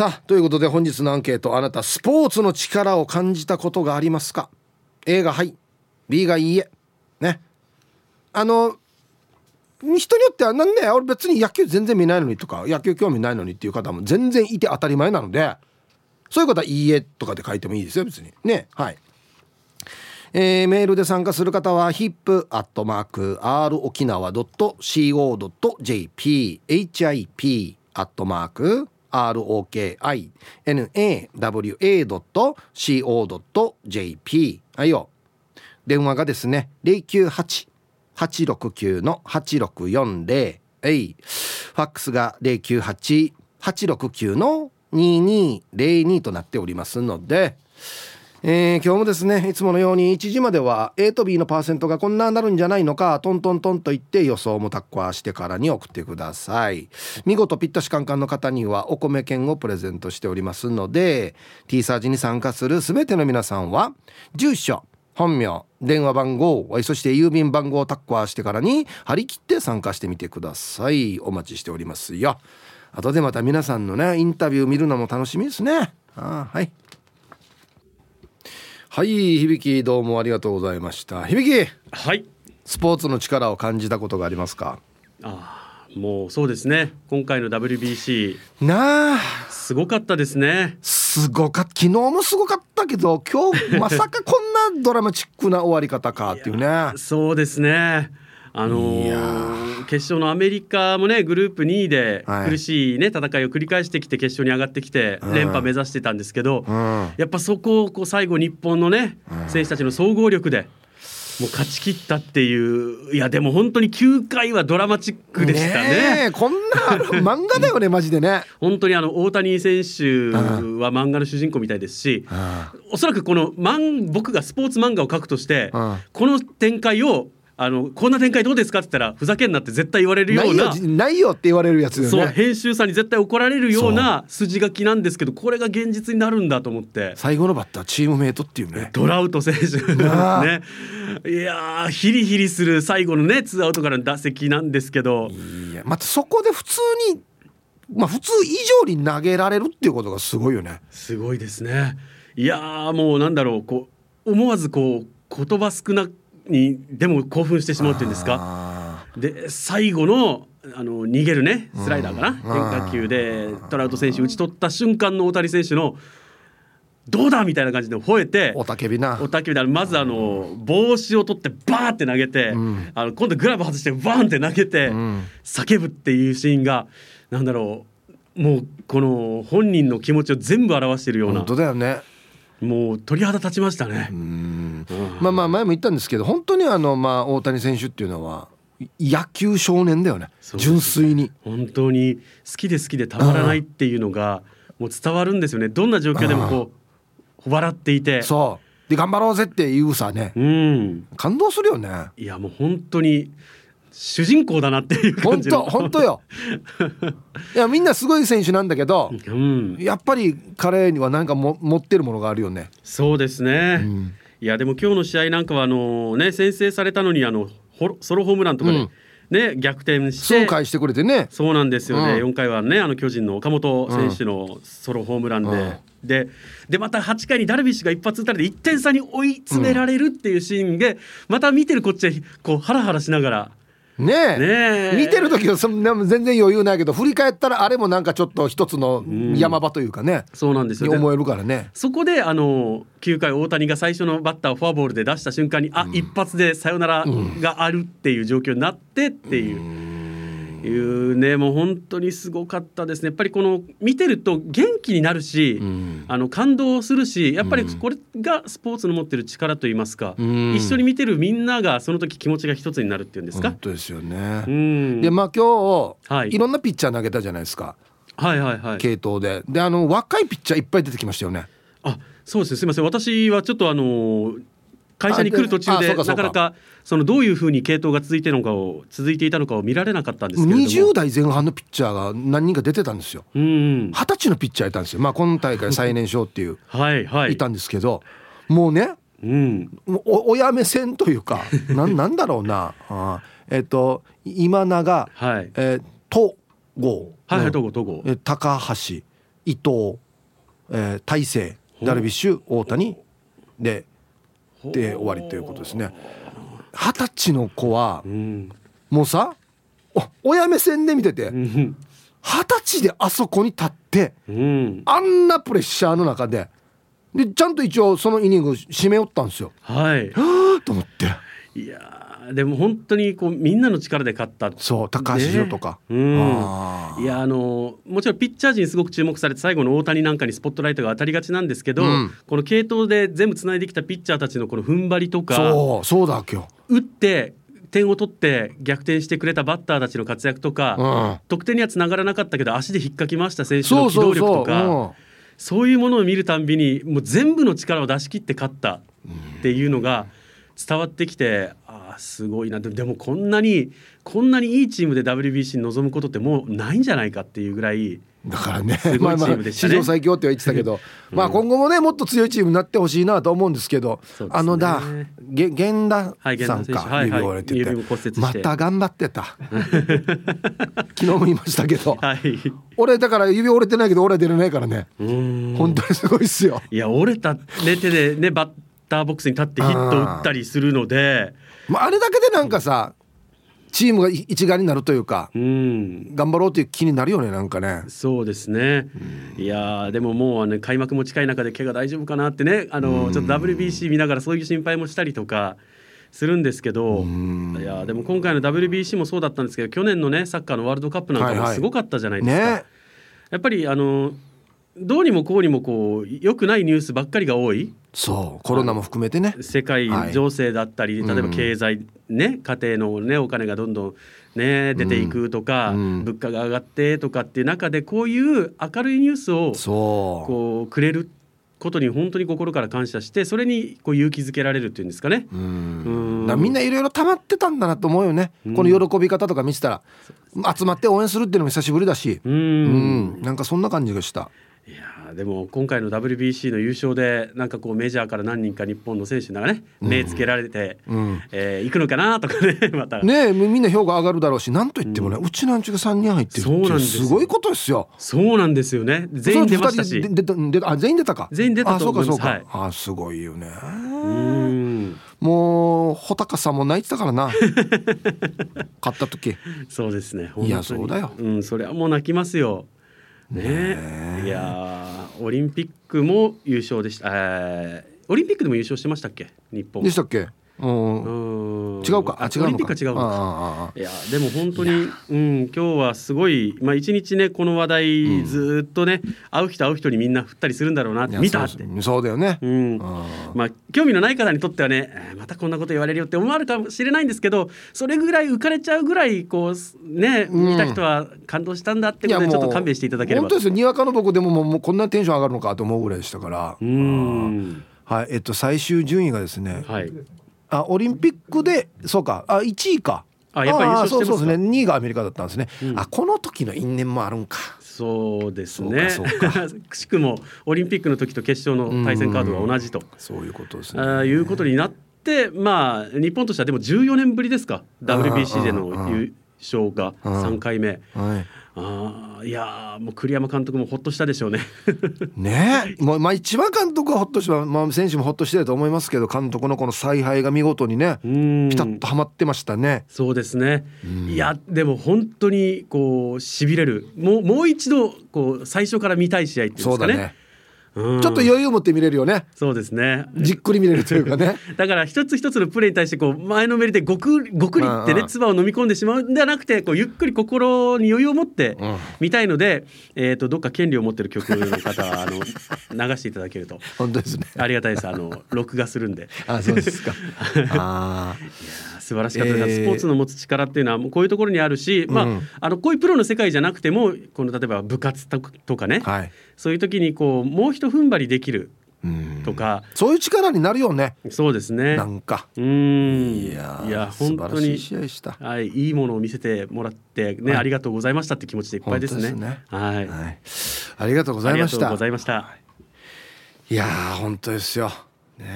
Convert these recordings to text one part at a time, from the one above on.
さあということで本日のアンケートあなたスポーツの力を感じたことがありますか？A がはい B がいいえ。ね。あの人によってはなんで俺別に野球全然見ないのにとか野球興味ないのにっていう方も全然いて当たり前なのでそういうことはいいえとかで書いてもいいですよ別に。ねはい。えー、メールで参加する方は hip.r 沖 ROKINAWA.co.jp はいよ。電話がですね098-869-8640えい。ファックスが098-869-8640 2202となっておりますのでえー、今日もですねいつものように1時までは A と B のパーセントがこんななるんじゃないのかトントントンと言って予想もタッコアしてからに送ってください。見事ぴったしカンカンの方にはお米券をプレゼントしておりますので T サージに参加する全ての皆さんは住所本名電話番号そして郵便番号をタッコアしてからに張り切って参加してみてください。お待ちしておりますよ。後でまた皆さんのねインタビュー見るのも楽しみですね。あはい。はい響どうもありがとうございました。響はい。スポーツの力を感じたことがありますか？ああもうそうですね。今回の WBC なあ。すごかったですね。すごかった昨日もすごかったけど今日まさかこんなドラマチックな終わり方かっていうね。そうですねあのー、決勝のアメリカもねグループ2位で苦しいね、戦いを繰り返してきて決勝に上がってきて連覇目指してたんですけど、うん、やっぱそこをこう最後日本のね、選手たちの総合力でもう勝ち切ったっていういやでも本当に9回はドラマチックでしたね。ねこんな漫画だよね マジでね。本当にあの大谷選手は漫画の主人公みたいですし、おそらくこの漫僕がスポーツ漫画を描くとして、この展開をあのこんな展開どうですかって言ったらふざけんなって絶対言われるようなないよって言われるやつ、ね、そう編集さんに絶対怒られるような筋書きなんですけどこれが現実になるんだと思って。最後のバッターチームメイトっていうね。トラウト選手。ね。いやヒリヒリする最後のねツーアウトからの打席なんですけど。いやまたそこで普通にまあ普通以上に投げられるっていうことがすごいよね。すごいですね。いやもうなんだろうこう思わずこう言葉少なにでも興奮してしまうっていうんですか？で最後のあの逃げるねスライダーかな、変化球でトラウト選手打ち取った瞬間の大谷選手のどうだみたいな感じで吠えておたけびな。おたけびだまずあの帽子を取ってバーって投げて、うん、あの今度グラブ外してバーンって投げて、叫ぶっていうシーンがなんだろうもうこの本人の気持ちを全部表しているような。本当だよねもう鳥肌立ちましたね。まあまあ前も言ったんですけど本当にあのまあ大谷選手っていうのは野球少年だよね。純粋に。本当に好きで好きでたまらないっていうのがもう伝わるんですよね。どんな状況でもこう笑っていて。そう。で頑張ろうぜっていうさね、うん、感動するよね。いやもう本当に主人公だなっていう感じ本当本当よ。いやみんなすごい選手なんだけど、うん、やっぱり彼には何かも持ってるものがあるよね。そうですね、うん、いやでも今日の試合なんかはあのね先制されたのにあのソロホームランとかで、うん。ね、逆転して。そう返してくれてね。そうなんですよね、うん、4回はねあの巨人の岡本選手のソロホームランで、うん、ででまた8回にダルビッシュが一発打たれて1点差に追い詰められるっていうシーンで、うん、また見てるこっちはこうハラハラしながらねえ。見てる時はそんな全然余裕ないけど振り返ったらあれもなんかちょっと一つの山場というかね、うん、そうなんですよ、ね、思えるからね。そこであの9回大谷が最初のバッターをフォアボールで出した瞬間に、うん、あ一発でサヨナラがあるっていう状況になってっていう。うんいうねもう本当にすごかったですね。やっぱりこの見てると元気になるし、うん、あの感動するしやっぱりこれがスポーツの持ってる力といいますか、うん、一緒に見てるみんながその時気持ちが一つになるっていうんですか。本当ですよね、うん、でまあ今日、はい、いろんなピッチャー投げたじゃないですか。はいはいはい、系統で。であの若いピッチャーいっぱい出てきましたよね。あそうですね。すみません。私はちょっとあの会社に来る途中でなかなかそのどういうふうに系統が続いてのかを続いていたのかを見られなかったんですけれども。20代前半のピッチャーが何人か出てたんですよ。二十歳のピッチャーいたんですよ。まあ今大会最年少っていう。はい、はい、いたんですけど。もうね、うん、お親目線というか ななんだろうな。あえっ、ー、と今永、はい。えー、東郷、はいはい、東郷東郷。高橋伊藤、えー、大勢ダルビッシュ大谷。でで終わりということですね。二十歳の子はうん。もうさお親目線で見ててうん。二十歳であそこに立ってうん。あんなプレッシャーの中ででちゃんと一応そのイニング締めよったんですよ。はい。は あと思って。いやーでも本当にこうみんなの力で勝った。そう高橋宏とか、ねうん。いやあのもちろんピッチャー陣すごく注目されて最後の大谷なんかにスポットライトが当たりがちなんですけど、うん。この系統で全部つないできたピッチャーたちのこの踏ん張りとかそうそうだ今打って点を取って逆転してくれたバッターたちの活躍とか、日、うん、得点にはつながらなかったけど足で引っかき回した選手の機動力とかうん。そういうものを見るたんびにもう全部の力を出し切って勝ったっていうのが伝わってきてすごいな。ででもこんなにこんなにいいチームで WBC に臨むことってもうないんじゃないかっていうぐらいだからね。ねまあまあ史上最強っては言ってたけど、まあ今後もねもっと強いチームになってほしいなと思うんですけどね。あのだげ源田さんか、はいはい。指折れてて、指も骨折して。また頑張ってた。昨日も言いましたけど。はい。俺だから指折れてないけど俺は出れないからね、本当にすごいっすよ。いや折れた、ね、手でねバッターボックスに立ってヒット打ったりするので。まあ、あれだけでなんかさチームがい一丸になるというかうん。頑張ろうという気になるよねなんかね。そうですね。いやーでももうね開幕も近い中で怪我大丈夫かなってね。あのちょっと WBC 見ながらそういう心配もしたりとかするんですけど。いやーでも今回の WBC もそうだったんですけど去年のねサッカーのワールドカップなんかはいはい。もすごかったじゃないですか。ね。やっぱりあのどうにもこうにもこう良くないニュースばっかりが多いそうコロナも含めてね。世界はい情勢だったり、例えばうん経済ね家庭のねお金がどんどんね出ていくとか、うん。物価が上がってとかっていう中でこういう明るいニュースをそう。こうくれることに本当に心から感謝してそれにこう勇気づけられるっていうんですかね。うん。うん。だからみんないろいろ溜まってたんだなと思うよね、この喜び方とか見てたら集まって応援するっていうのも久しぶりだし。ううんん、なんかそんな感じがしたでも今回の WBC の優勝でなんかこうメジャーから何人か日本の選手がね目つけられて、うん。えー行くのかなとかね また。ねえみみんな評価上がるだろうしなんといってもね、うちなんちが3人入ってるってすごいことですよ。そうなんですよね。全員出ましたし。で出た出たあ全員出たか。全員出たと思います。あそうかそうか、はい。あすごいよね。うん。もう穂高さんも泣いてたからな。買った時。そうですね。いやそうだよ。うん、それはもう泣きますよ。ねいやーオリンピックも優勝でした。えーオリンピックでも優勝してましたっけ？日本。でしたっけ？うん。うん違うか？あ違うオリンピックは違うのか。いやでも本当にうん今日はすごいまあ一日ねこの話題ずーっとね、会う人会う人にみんな振ったりするんだろうなって見たって。そうだよね、うん、あまあ興味のない方にとってはねえーまたこんなこと言われるよって思われるかもしれないんですけどそれぐらい浮かれちゃうぐらいこうねうん。見た人は感動したんだってことでちょっと勘弁していただければ本当ですよ。にわかの僕でももうもうこんなテンション上がるのかと思うぐらいでしたから。うん。はい。えっと最終順位がですねはいあオリンピックでそうか。あ1位か。あやっぱり優勝してますか？そうそうですね。2位がアメリカだったんですね、うん。あこの時の因縁もあるんか。そうですね。く しくもオリンピックの時と決勝の対戦カードが同じと。そういうことですね。あーいうことになってまあ日本としてはでも14年ぶりですか？WBC での優勝がうん3回目。はいあーいやーもう栗山監督もほっとしたでしょうね。ねえもうまあ一番監督はほっとしてまあ選手もほっとしてると思いますけど監督のこの采配が見事にねうんピタッとはまってましたね。そうですね。うんいやでも本当にこう痺れる。もうもう一度こう最初から見たい試合っていうんですかね。ちょっと余裕を持って見れるよね。そうですね。じっくり見れるというかね。だから一つ一つのプレーに対してこう前のめりでごくごくりってうんうんね唾を飲み込んでしまうんではなくてこうゆっくり心に余裕を持ってうん見たいので、えっ、とどっか権利を持ってる曲の方はあの流していただけると本当ですね。ありがたいです。あの録画するんで。あそうですか。あいやー素晴らしかったです、えースポーツの持つ力っていうのはもうこういうところにあるし、まあうんあのこういうプロの世界じゃなくてもこの例えば部活ととかね、あはい。そういう時にこうもう一踏ん張りできるうんとか、そういう力になるよね。そうですねなんか。うーんいやーいや素本当に晴らしい試合でした。はい、いいものを見せてもらってね、はいありがとうございましたって気持ちでいっぱいですね。ねはい、はい。ありがとうございましたありがとうご。ざいました。いやー本当ですよ。ね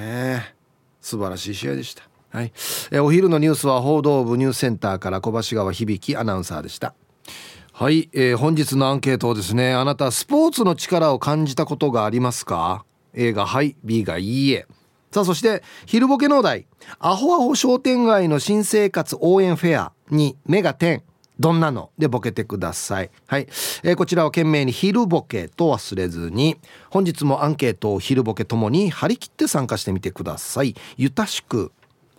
え素晴らしい試合でした。はい。えお昼のニュースは報道部ニュースセンターから小橋川響アナウンサーでした。はい、えー、本日のアンケートをですねあなたスポーツの力を感じたことがありますか？A がはい。B がいいえ。さあそして昼ボケ農大アホアホ商店街の新生活応援フェアに目が点。どんなの？でボケてください。はい、えー、こちらを懸命に昼ボケと忘れずに本日もアンケートを昼ボケともに張り切って参加してみてください。ゆたしく。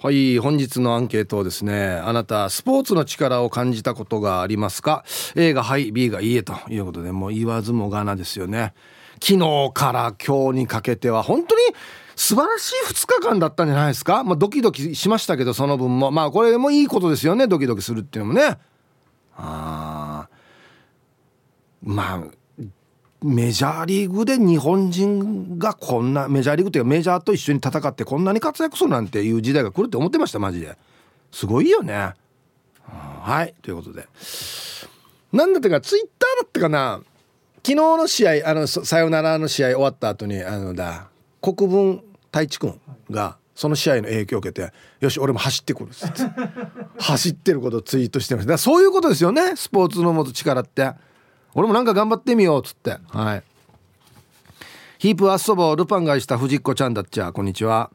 はい本日のアンケートをですねあなたスポーツの力を感じたことがありますか？A がはい B がいいえということでもう言わずもがなですよね。昨日から今日にかけては本当に素晴らしい2日間だったんじゃないですか、まあ、ドキドキしましたけどその分も。まあこれもいいことですよねドキドキするっていうのもね。あまあメジャーリーグで日本人がこんなメジャーリーグっていうかメジャーと一緒に戦ってこんなに活躍するなんていう時代が来るって思ってましたマジで。すごいよね。はい。ということで。なんだってかツイッターだったかな。昨日の試合あのさよならの試合終わった後にあのだ国分太一君がその試合の影響を受けてよし俺も走ってくるっつって。走ってることをツイートしてました。そういうことですよね。スポーツの持つ力って。俺もなんか頑張ってみようっつって。はい。ヒープアッソボルパン買いした藤子ちゃんだっちゃ。こんにちは。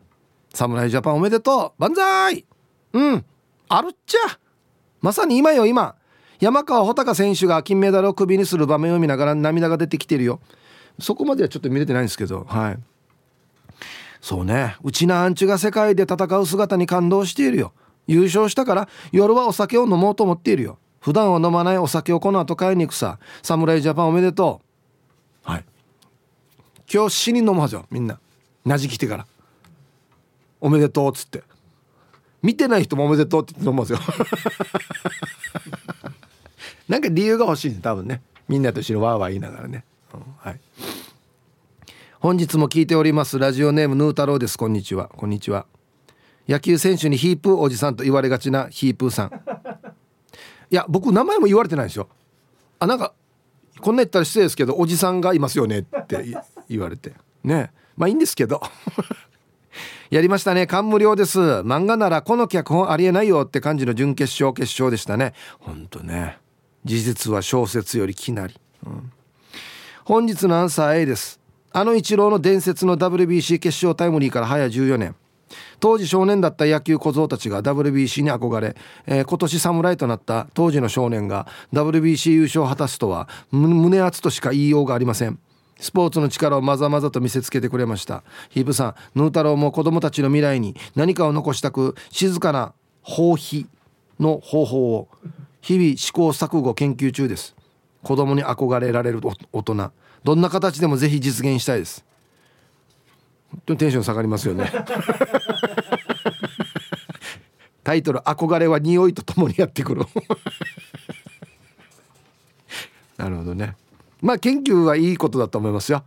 侍ジャパンおめでとう。万歳。うん。あるっちゃ。まさに今よ今。山川穂高選手が金メダルを首にする場面を見ながら涙が出てきてるよ。そこまではちょっと見れてないんですけど。はい。そうね。うちなアンチが世界で戦う姿に感動しているよ。優勝したから夜はお酒を飲もうと思っているよ。普段は飲まないお酒をこの後買いに行くさ。侍ジャパンおめでとう。はい。今日死に飲むはずよ。みんな。なじきてから。おめでとうっつって。見てない人もおめでとうって言って飲むはずよ。なんか理由が欲しいね。多分ね。みんなと一緒にわーわー言いながらね、うん、はい。本日も聞いております。ラジオネームヌー太郎です。こんにちは。こんにちは。野球選手にヒープーおじさんと言われがちなヒープーさんいや僕名前も言われてないですよ。あなんかこんな言ったら失礼ですけどおじさんがいますよねって言われて。ね。まあいいんですけど。やりましたね。感無量です。漫画ならこの脚本ありえないよって感じの準決勝決勝でしたね。ほんとね。事実は小説よりきなり、うん、本日のアンサー A です。あのイチローの伝説の WBC 決勝タイムリーから早14年。当時少年だった野球小僧たちが WBC に憧れ、えー、今年侍となった当時の少年が WBC 優勝を果たすとは胸熱としか言いようがありません。スポーツの力をまざまざと見せつけてくれました。ヒープさんヌー太郎も子供たちの未来に何かを残したく静かな放棄の方法を日々試行錯誤研究中です。子供に憧れられる大人。どんな形でもぜひ実現したいです。本当にテンション下がりますよね。タイトル「憧れは匂いとともにやってくる」なるほどね。まあ研究はいいことだと思いますよ。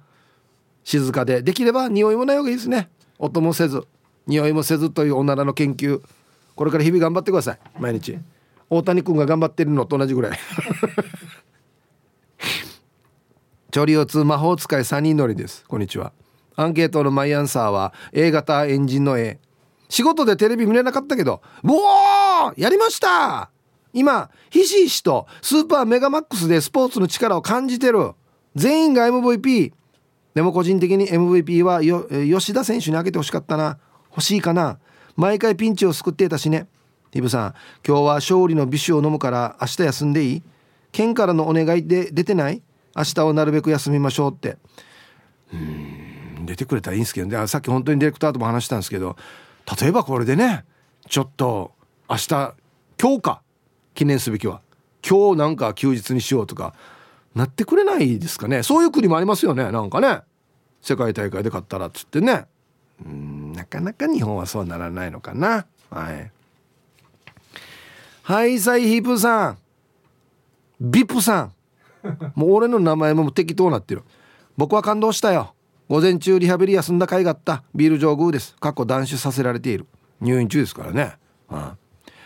静かで。できれば匂いもない方がいいですね。音もせず。匂いもせずというおならの研究。これから日々頑張ってください。毎日。大谷君が頑張ってるのと同じぐらい。調理用通魔法使い3人乗りです。こんにちは。アンケートのマイアンサーは A 型エンジンの A 仕事でテレビ見れなかったけど「おおやりました!今ひしひしとスーパーメガマックスでスポーツの力を感じてる。全員が MVP でも個人的に MVP は吉田選手にあげてほしかったな。欲しいかな。毎回ピンチを救っていたしね。イブさん今日は勝利の美酒を飲むから明日休んでいい？県からのお願いで出てない？明日をなるべく休みましょうって。うん。出てくれたらいいんですけどね。さっき本当にディレクターとも話したんですけど例えばこれでねちょっと明日今日か記念すべきは今日なんか休日にしようとかなってくれないですかね。そういう国もありますよね。なんかね。世界大会で勝ったらっつってね。うんなかなか日本はそうならないのかな。はい。はいサイヒープさん。ビップさん。もう俺の名前も適当なってる。僕は感動したよ。午前中リハビリ休んだ甲斐があった。ビール上宮です。過去断酒させられている。入院中ですからね、うん、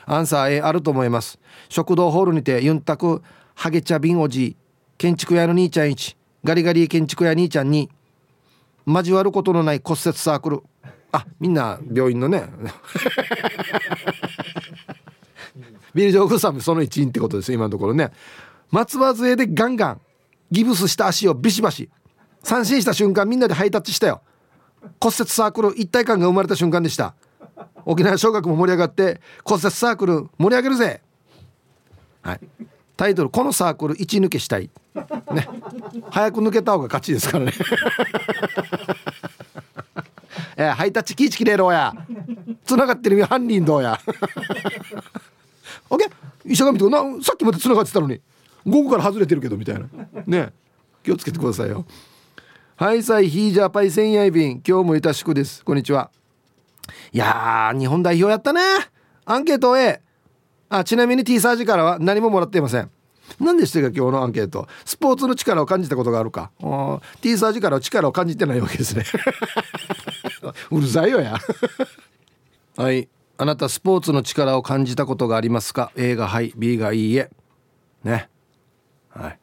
アンサー A あると思います。食堂ホールにてユンタクハゲ茶瓶おじ建築屋の兄ちゃん1ガリガリ建築屋兄ちゃんに交わることのない骨折サークル。あみんな病院のね。ビール上宮さんもその一員ってことです今のところね。松葉杖でガンガンギブスした足をビシバシ三振した瞬間みんなでハイタッチしたよ。骨折サークル一体感が生まれた瞬間でした。沖縄小学も盛り上がって骨折サークル盛り上げるぜ。はい。タイトル「このサークル一抜けしたい」ね。早く抜けた方が勝ちですからね。えハイタッチキーチキレーローや。繋がってる犯人どうや。オッケー。石上となさっきまで繋がってたのに午後から外れてるけどみたいな。ね。気をつけてくださいよ。はいさいヒージャーパイセンヤイビン。今日もいたしくです。こんにちは。いやー日本代表やったね。アンケート A あちなみに T サージからは何ももらっていません。何でしたか今日のアンケート。スポーツの力を感じたことがあるか。T サージからは力を感じてないわけですね。うるさいよや。はい。あなたスポーツの力を感じたことがありますか？A がはい B がいいえ。ね。はい。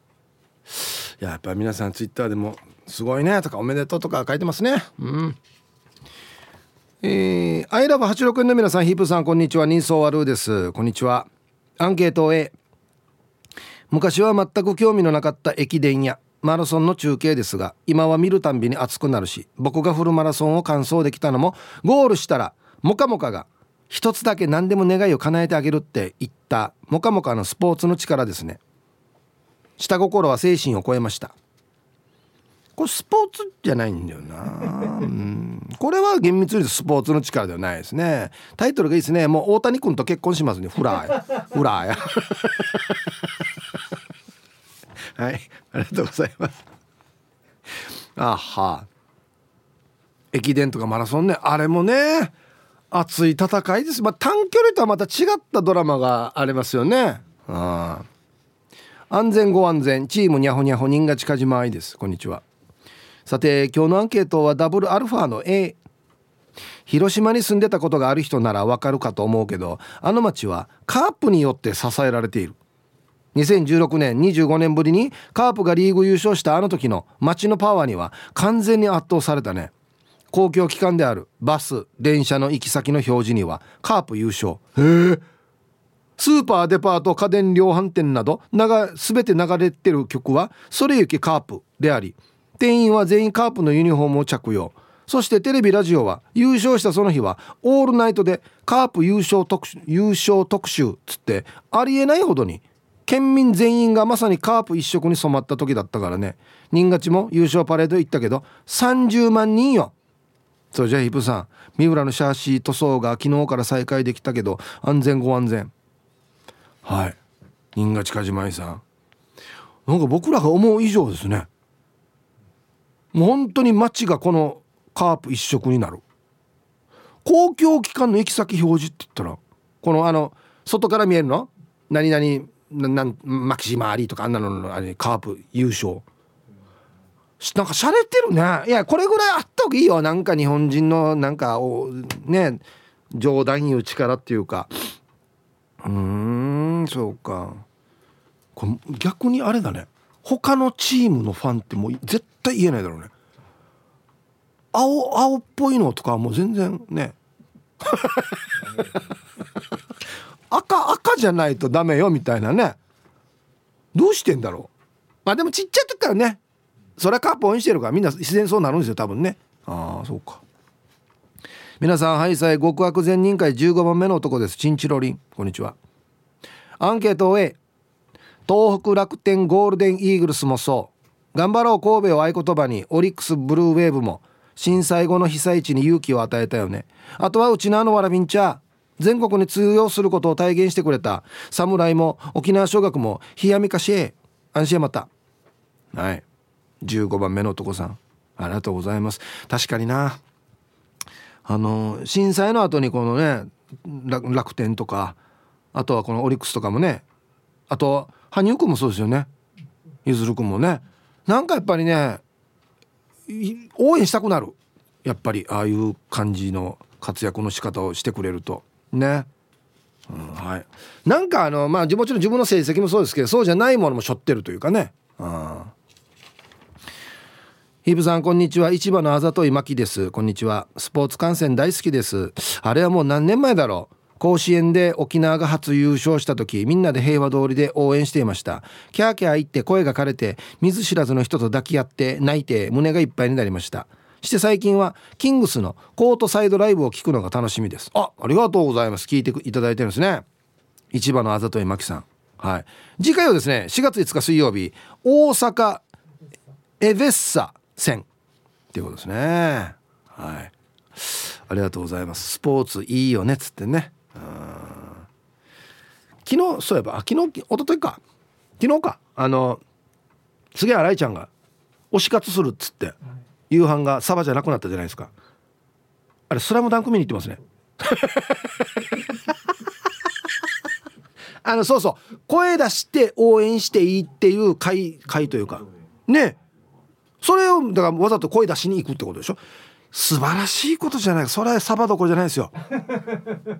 やっぱ皆さんツイッターでも「すごいね」とか「おめでとう」とか書いてますね。うん。えー、アイラブ86円の皆さんヒープさんこんにちは。人相悪です。こんにちは。アンケート A 昔は全く興味のなかった駅伝やマラソンの中継ですが今は見るたんびに熱くなるし僕がフルマラソンを完走できたのもゴールしたらモカモカが一つだけ何でも願いを叶えてあげるって言ったモカモカのスポーツの力ですね。下心は精神を超えました。これスポーツじゃないんだよな、うん、これは厳密にスポーツの力ではないですね。タイトルがいいですね。もう大谷君と結婚しますね。フラーフラーや。はい。ありがとうございます。あは。駅伝とかマラソンね。あれもね熱い戦いです。まあ短距離とはまた違ったドラマがありますよね。あ安全ご安全。チームにゃほにゃほ人が近島愛です。こんにちは。さて今日のアンケートはダブルアルファの A 広島に住んでたことがある人ならわかるかと思うけどあの町はカープによって支えられている。2016年25年ぶりにカープがリーグ優勝したあの時の街のパワーには完全に圧倒されたね。公共機関であるバス電車の行き先の表示にはカープ優勝。へえ。スーパーデパート家電量販店など全て流れてる曲は「それゆきカープ」であり店員は全員カープのユニフォームを着用。そしてテレビラジオは優勝したその日はオールナイトでカープ優勝特集優勝特集つってありえないほどに県民全員がまさにカープ一色に染まった時だったからね。新勝も優勝パレード行ったけど30万人よ。それじゃあヒプさん三浦のシャーシー塗装が昨日から再開できたけど安全ご安全。はい。新勝梶舞さん。なんか僕らが思う以上ですね。もう本当に街がこのカープ一色になる。公共機関の行き先表示って言ったらこのあの外から見えるの？何々ななんマキシマーリーとかあんなのあれカープ優勝。なんか洒落てるね。いやこれぐらいあった方がいいよ。なんか日本人のなんかおね冗談言う力っていうか。うーんそうか。これ逆にあれだね。他のチームのファンってもう絶対言えないだろうね。青青っぽいのとかはもう全然ね。赤赤じゃないとダメよみたいなね。どうしてんだろう。まあでもちっちゃい時からね。それはカープ応援してるからみんな自然そうなるんですよ多分ね。ああそうか。皆さんハイサイ極悪善人会15番目の男です。チンチロリン。こんにちは。アンケートを A 東北楽天ゴールデンイーグルスもそう。頑張ろう神戸を合言葉に。オリックスブルーウェーブも。震災後の被災地に勇気を与えたよね。あとはうちのあのわらびんちゃ全国に通用することを体現してくれた。侍も沖縄尚学も冷やみかしえ安心また。はい。15番目の男さん。ありがとうございます。確かにな。あの震災の後にこのね楽天とかあとはこのオリックスとかもね。あと羽生君もそうですよね。ゆずる君もね。なんかやっぱりね応援したくなる。やっぱりああいう感じの活躍の仕方をしてくれると。ね、うん、はい。なんかあのまあもちろん自分の成績もそうですけどそうじゃないものも背負ってるというかね。うん。ヒブさんこんにちは。市場のあざといまきです。こんにちは。スポーツ観戦大好きです。あれはもう何年前だろう。甲子園で沖縄が初優勝した時みんなで平和通りで応援していました。キャーキャー言って声が枯れて見ず知らずの人と抱き合って泣いて胸がいっぱいになりました。して最近はキングスのコートサイドライブを聞くのが楽しみです。あありがとうございます。聞いていただいてるんですね。市場のあざといまきさん。はい。次回はですね4月5日水曜日大阪エベッサ戦。っていうことですね。はい。ありがとうございます。スポーツいいよねっつってね。昨日そういえばあ昨日一昨日か。昨日か。あの杉原愛ちゃんが推し活するっつって、夕飯がサバじゃなくなったじゃないですか。あれスラムダンク見に行ってますね。あのそうそう。声出して応援していいっていう会会というか。ね。それをだからわざと声出しに行くってことでしょ。素晴らしいことじゃない。それはサバどころじゃないですよ。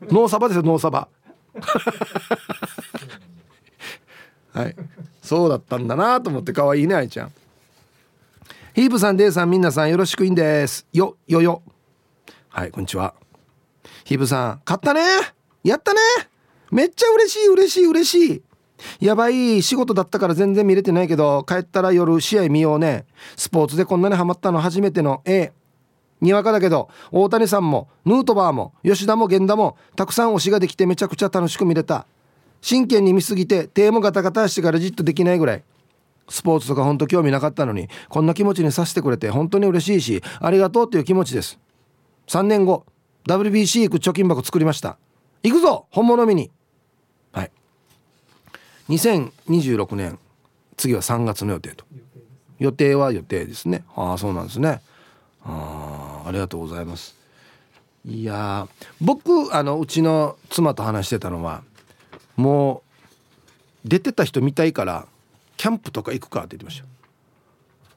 ノーサバですよノーサバ。はい。そうだったんだなと思って可愛いね愛ちゃん。ヒープさんデイさんみんなさんよろしくいいんです。よよよ。はいこんにちは。ヒープさん買ったね。やったね。めっちゃ嬉しい嬉しい嬉しい。やばい仕事だったから全然見れてないけど帰ったら夜試合見ようね。スポーツでこんなにハマったの初めての A にわかだけど大谷さんもヌートバーも吉田も源田もたくさん推しができてめちゃくちゃ楽しく見れた。真剣に見すぎて手もガタガタしてからじっとできないぐらい。スポーツとかほんと興味なかったのにこんな気持ちにさせてくれて本当に嬉しいしありがとうっていう気持ちです。3年後 WBC 行く貯金箱作りました。行くぞ本物見に。はい。2026年次は3月の予定と。予定は予定ですね。ああそうなんですね。あありがとうございます。いや僕あのうちの妻と話してたのはもう出てた人見たいからキャンプとか行くかって言ってました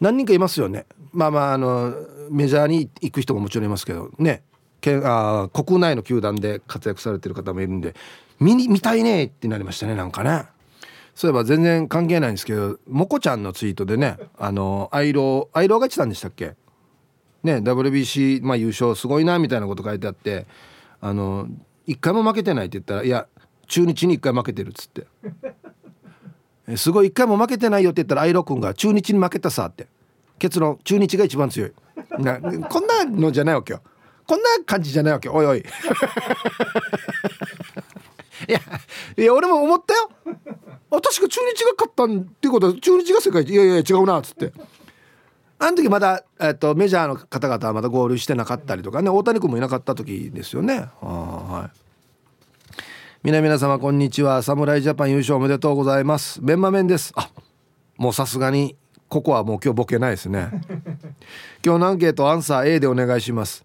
何人かいますよね。まあまああのメジャーに行く人ももちろんいますけどね。けあ国内の球団で活躍されてる方もいるんで見に見たいねってなりましたねなんかね。そういえば全然関係ないんですけどもこちゃんのツイートでねあのアイローアイローがちたんでしたっけ？ね WBC、まあ、優勝すごいなみたいなこと書いてあってあの一回も負けてないって言ったらいや中日に一回負けてるっつって。すごい一回も負けてないよって言ったらアイロ君が中日に負けたさって。結論中日が一番強い。なこんなのじゃないわけよ。こんな感じじゃないわけおいおい。いやいや俺も思ったよ。確か中日が勝ったんっていうことは中日が世界一いやいや違うなっつって。あの時まだ、えっと、メジャーの方々はまだ合流してなかったりとかね大谷君もいなかった時ですよね。はい。皆々様こんにちは。侍ジャパン優勝おめでとうございます。メンマメンです。あもうさすがにここはもう今日ボケないですね。今日のアンケートアンサー A でお願いします。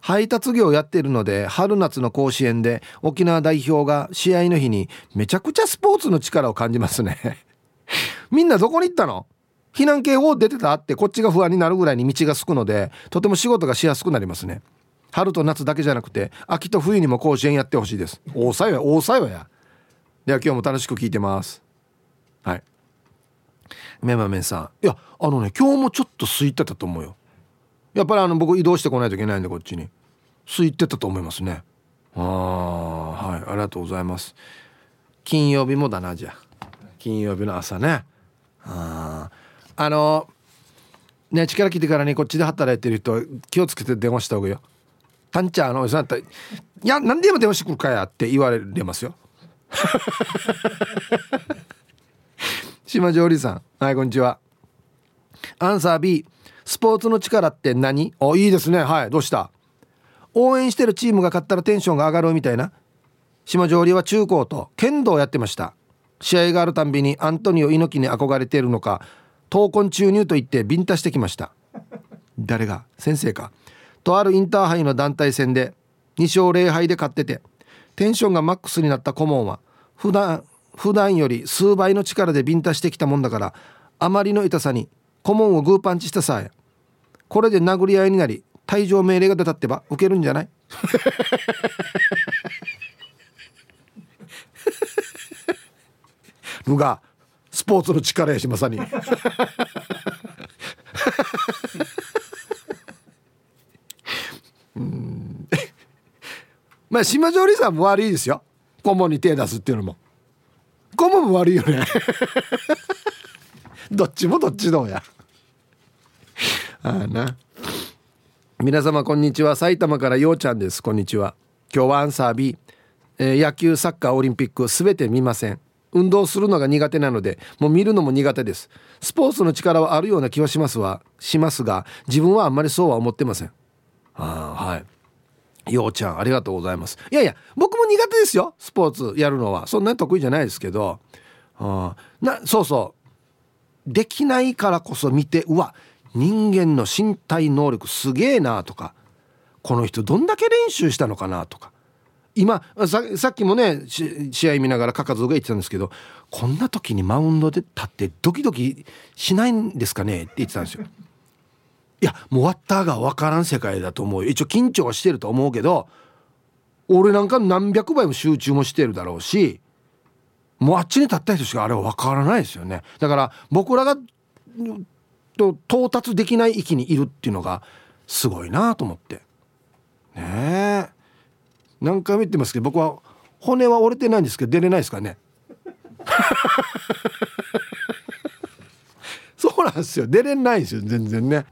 配達業やっているので春夏の甲子園で沖縄代表が試合の日にめちゃくちゃスポーツの力を感じますね。みんなどこに行ったの？避難警報出てたってこっちが不安になるぐらいに道がすくのでとても仕事がしやすくなりますね。春と夏だけじゃなくて秋と冬にも甲子園やってほしいです。大さよ大さよや。では今日も楽しく聞いてます。はい。メンマメさん。いやあのね今日もちょっと空いてたと思うよ。やっぱりあの僕移動してこないといけないんでこっちに。空いてたと思いますね。ああはい。ありがとうございます。金曜日もだなじゃあ。金曜日の朝ね。あああのね力切ってからにこっちで働いてる人気をつけて電話した方がいいよ。タンチャーのおじさんったら「いや何でも電話してくるかや」って言われますよ。島上里さん。はいこんにちは。アンサー B スポーツの力って何？おいいですね。はいどうした？応援してるチームが勝ったらテンションが上がるみたいな。島上里は中高と剣道をやってました。試合があるたんびにアントニオ猪木に憧れているのか闘魂注入と言ってビンタしてきました。誰が？先生か。とあるインターハイの団体戦で2勝0敗で勝っててテンションがマックスになった顧問は普段普段より数倍の力でビンタしてきたもんだからあまりの痛さに顧問をグーパンチしたさえこれで殴り合いになり退場命令が出たってば受けるんじゃない？のがスポーツの力やしまさに。うん。まあ島上里さんも悪いですよ。顧問に手出すっていうのも。顧問も悪いよね。どっちもどっちどうや。ああな。皆様こんにちは。埼玉からようちゃんです。こんにちは。今日はアンサー B、えー、野球サッカーオリンピックすべて見ません。運動するのが苦手なのでもう見るのも苦手です。スポーツの力はあるような気はしますはしますが自分はあんまりそうは思ってません。あはい。ようちゃんありがとうございます。いやいや僕も苦手ですよ。スポーツやるのは。そんなに得意じゃないですけど。あなそうそう。できないからこそ見てうわ人間の身体能力すげえなとかこの人どんだけ練習したのかなとか今さっきもね試合見ながらかかずが言ってたんですけどこんな時にマウンドで立ってドキドキしないんですかねって言ってたんですよ。いやもう終わったが分からん世界だと思う一応緊張はしてると思うけど俺なんか何百倍も集中もしてるだろうしもうあっちに立った人しかあれは分からないですよね。だから僕らがと到達できない域にいるっていうのがすごいなと思って。ねえ。何回も言ってますけど僕は骨は折れてないんですけど出れないですかね。そうなんですよ。出れないですよ全然ね。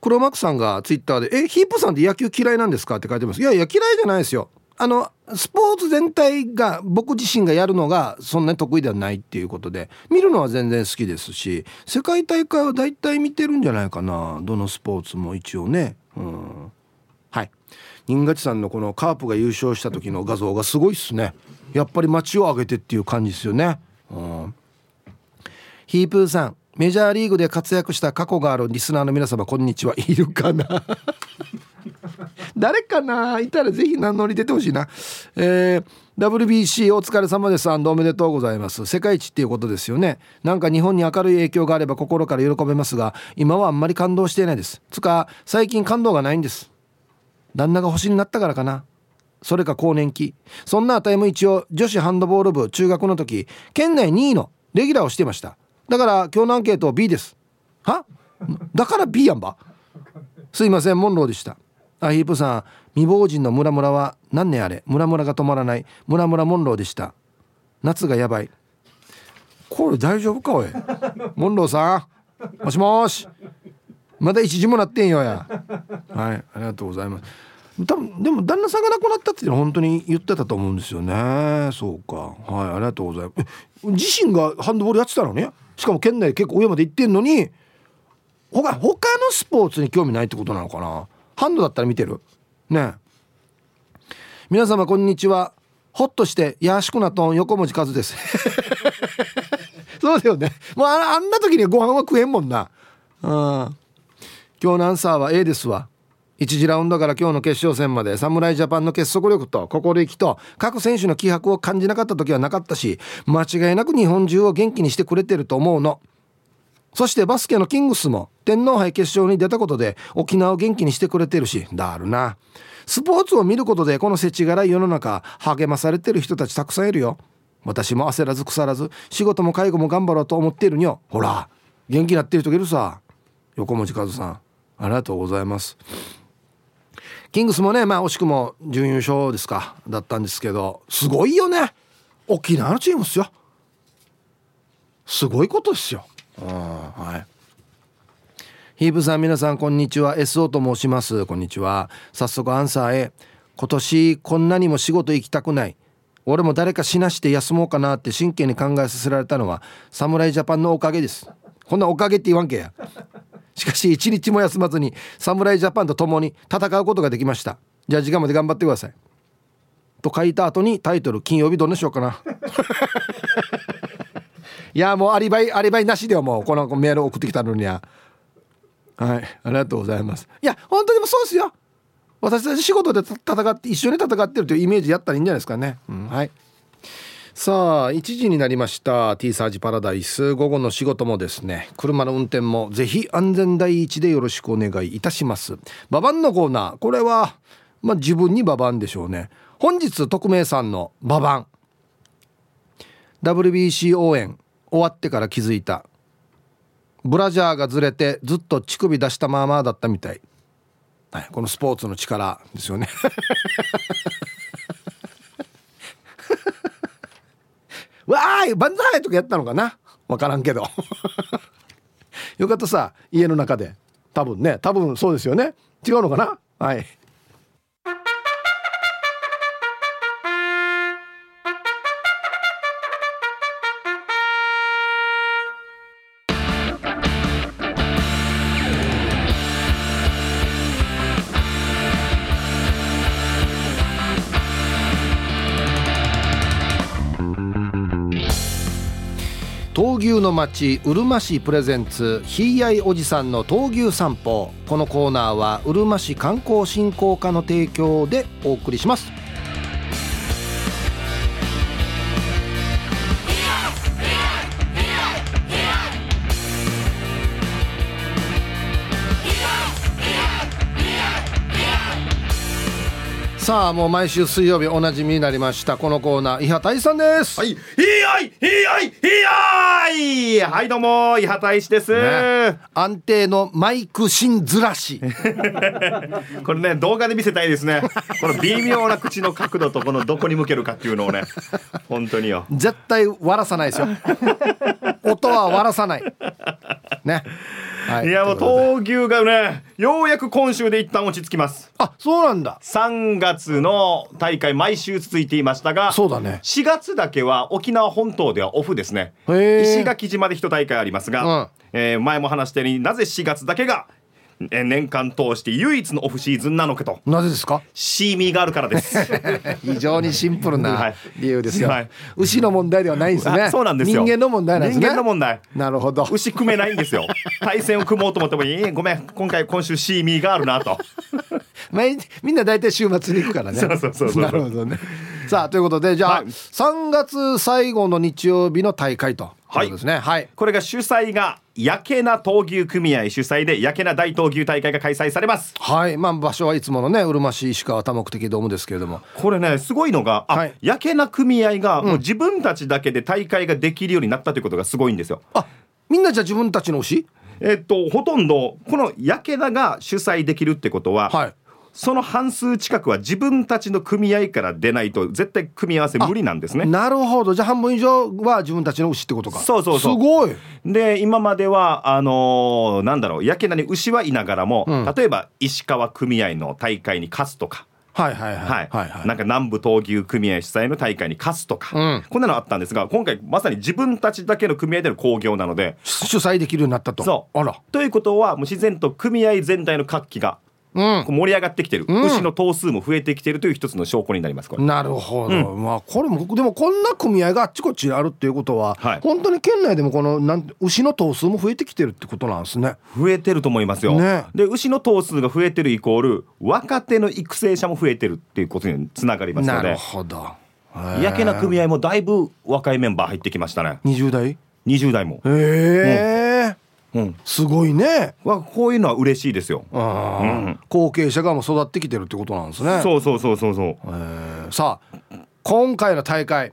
黒幕さんがツイッターで「えヒープさんって野球嫌いなんですか?」って書いてますいやいや嫌いじゃないですよ。あのスポーツ全体が僕自身がやるのがそんなに得意ではないっていうことで見るのは全然好きですし世界大会は大体見てるんじゃないかな。どのスポーツも一応ね。うん。はい。新勝さんのこのカープが優勝した時の画像がすごいっすね。やっぱり街を挙げてっていう感じですよね、うん、ヒープーさんメジャーリーグで活躍した過去があるリスナーの皆様こんにちは。いるかな？誰かな？いたらぜひ名乗り出てほしいな、えー、WBC お疲れ様です。おめでとうございます。世界一っていうことですよね。なんか日本に明るい影響があれば心から喜べますが今はあんまり感動していないです。つか最近感動がないんです。旦那が星になったからかな。それか更年期。そんな値も一応女子ハンドボール部中学の時県内2位のレギュラーをしてました。だから今日のアンケート B です。は？だから B やんば。すいませんモンローでした。あヒープさん。未亡人のムラムラは何年あれ？ムラムラが止まらない。ムラムラモンローでした。夏がやばい。これ大丈夫かおい？モンローさん。もしもし。まだ一時もなってんよや。はいありがとうございます。多分でも旦那さんが亡くなったっていうのは本当に言ってたと思うんですよね。そうか。はいありがとうございます。自身がハンドボールやってたのねしかも県内結構上まで行ってんのに？他他のスポーツに興味ないってことなのかな？ハンドだったら見てる？ね。皆様こんにちは。ほっとしてやしくなとん横文字数です。そうだよね。もうあんな時にご飯は食えんもんな。うん。今日のアンサーは A ですわ。1次ラウンドから今日の決勝戦まで侍ジャパンの結束力と心意気と各選手の気迫を感じなかった時はなかったし間違いなく日本中を元気にしてくれてると思うの。そしてバスケのキングスも天皇杯決勝に出たことで沖縄を元気にしてくれてるしだるな。スポーツを見ることでこの世知辛い世の中励まされてる人たちたくさんいるよ。私も焦らず腐らず仕事も介護も頑張ろうと思っているによほら元気になってる人いるさ。横文字和さん。ありがとうございます。キングスもねまあ惜しくも準優勝ですかだったんですけどすごいよね。沖縄のチームっすよ。すごいことですよ。はい。ヒープさん皆さんこんにちは。SO と申します。こんにちは。早速アンサーへ。今年こんなにも仕事行きたくない。俺も誰か死なして休もうかなって真剣に考えさせられたのは侍ジャパンのおかげです。こんなおかげって言わんけやしかし一日も休まずに侍ジャパンと共に戦うことができました。じゃあ時間まで頑張ってください。と書いた後にタイトル金曜日どんなしようかな。いやもうアリバイアリバイなしではもうこのメール送ってきたのには。はいありがとうございます。いや本当にもそうですよ。私たち仕事で戦って一緒に戦ってるというイメージやったらいいんじゃないですかね、うん、はい。さあ1時になりました。T サージパラダイス。午後の仕事もですね。車の運転もぜひ安全第一でよろしくお願いいたします。ババンのコーナー。これはまあ自分にババンでしょうね。本日匿名さんのババン。WBC 応援。終わってから気づいた。ブラジャーがずれてずっと乳首出したままだったみたい、はい、このスポーツの力ですよね。わーい万歳とかやったのかな？分からんけど。よかったさ家の中で。多分ね多分そうですよね。違うのかな？はい。の町うるま市プレゼンツひいあいおじさんの闘牛散歩。このコーナーはうるま市観光振興課の提供でお送りします。さあもう毎週水曜日おなじみになりましたこのコーナー伊波大さんですはい、いやい、いやい、いやい。はい、どうも、伊波大志です。ね安定のマイク芯ずらしこれね、動画で見せたいですね。この微妙な口の角度と、このどこに向けるかっていうのをね。本当によ。絶対割らさないですよ 音は割らさないねはいや、もう闘牛がね、ようやく今週で一旦落ち着きます。あそうなんだ。3月の大会毎週続いていましたがそうだね。4月だけは沖縄本島ではオフですね。石垣島で一大会ありますが、うん。えー前も話したようになぜ4月だけが、えー年間通して唯一のオフシーズンなのかと。なぜですか？シーミーがあるからです。非常にシンプルはない。理由ですよ、はい。牛の問題ではないんですね。あそうなんですよ。人間の問題なんですね。人間の問題。なるほど。牛組めないんですよ。対戦を組もうと思ってもいいごめん今回今週シーミーがあるなと毎日みんな大体週末に行くからね。そうそうそうそう。なるほどね。さあということでじゃあ、はい。3月最後の日曜日の大会ということですね。はい、これが主催がやけな闘牛組合主催でやけな大闘牛大会が開催されます。はい、まあ場所はいつものねうるま市石川多目的ドームですけれども。これねすごいのがあ、はい。やけな組合がもう自分たちだけで大会ができるようになったということがすごいんですよ。あみんなじゃあ自分たちの牛えっとほとんどこのやけなが主催できるってことは、はいその半数近くは自分たちの組合から出ないと絶対組み合わせ無理なんですね。なるほど。じゃあ半分以上は自分たちの牛ってことか。そうそうそう。すごい。で今まではあのーなんだろうやけなに牛はいながらも、うん。例えば石川組合の大会に勝つとか。はいはいはい。はい。はいはい。なんか南部闘牛組合主催の大会に勝つとか、うん。こんなのあったんですが今回まさに自分たちだけの組合での興行なので。主催できるようになったと。そう。あら。ということはもう自然と組合全体の活気がうんこう盛り上がってきてる、うん。牛の頭数も増えてきてるという一つの証拠になりますこれ。なるほど、まあこれもでもこんな組合があっちこっちにあるっていうことは、はい。本当に県内でもこのなん牛の頭数も増えてきてるってことなんですね。増えてると思いますよ、ね。で牛の頭数が増えてるイコール若手の育成者も増えてるっていうことにつながりますのなるでほど。やけな組合もだいぶ若いメンバー入ってきましたね。20代？20代も、へえ、うん、すごいね。わこういうのは嬉しいですよ、うん。後継者がもう育ってきてるってことなんですね。そうそうそうそうそう。えー。さあ今回の大会。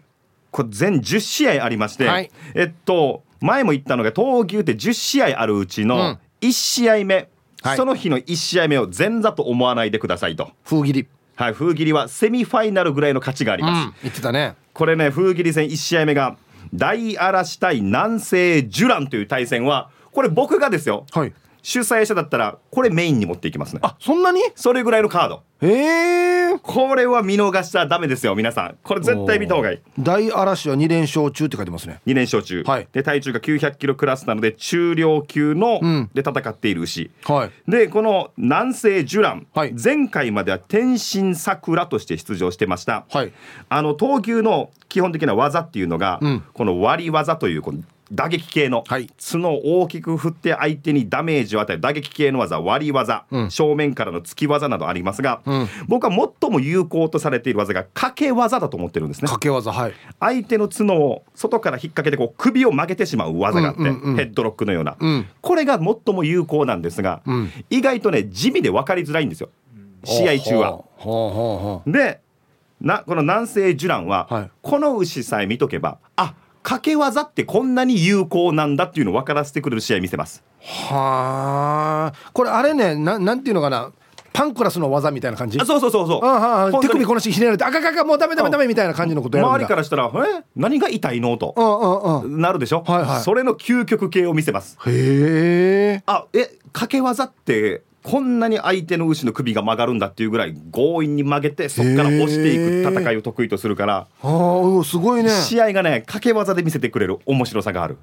これ全10試合ありまして、はい。えっと前も言ったのが闘牛って10試合あるうちうん。の1試合目、はい。その日の1試合目を前座と思わないでくださいと。風切り。はい、風切りはセミファイナルぐらいの価値がありうます。ん。言ってたね。これね風切り戦1試合目が大嵐対南西ジュランという対戦はこれ僕がですよ。はい。主催者だったらこれメインに持っていきますね。あそんなに？それぐらいのカード。へえ。これは見逃しちゃダメですよ皆さん。これ絶対見た方がいい。大嵐は2連勝中って書いてますね。2連勝中、はい。で体重が900キロクラスなので中量級の、うん。で戦っている牛。はい。でこの南西ジュラン、はい。前回までは天心桜として出場してました、はい。あの闘牛の基本的な技っていうのが、うん。この割り技というこの打撃系の、はい。角を大きく振って相手にダメージを与える。打撃系の技割り技、うん。正面からの突き技などありますが、うん。僕は最も有効とされている技が掛け技だと思ってるんですね。掛け技はい。相手の角を外から引っ掛けてこう首を曲げてしまう技があって、うんうんうんヘッドロックのような、うん。これが最も有効なんですが、うん。意外とね地味で分かりづらいんですよ。試合中は。でなこの南西ジュランは、はい。この牛さえ見とけばあ掛け技ってこんなに有効なんだっていうのを分からせてくれる試合見せます。はあ。これあれねななんていうのかな。パンクラスの技みたいな感じ？あそうそうそうそう。ああ手首このしひねられてあかかかもうダメダメダメみたいな感じのことやるんだ。周りからしたら「え？何が痛いの?」と。うんうんうん。なるでしょ、はいはい。それの究極系を見せます。へえ。あえ掛け技ってこんなに相手の牛の首が曲がるんだっていうぐらい強引に曲げてそこから押していく戦いを得意とするから、ああすごいね。試合がね掛け技で見せてくれる面白さがある、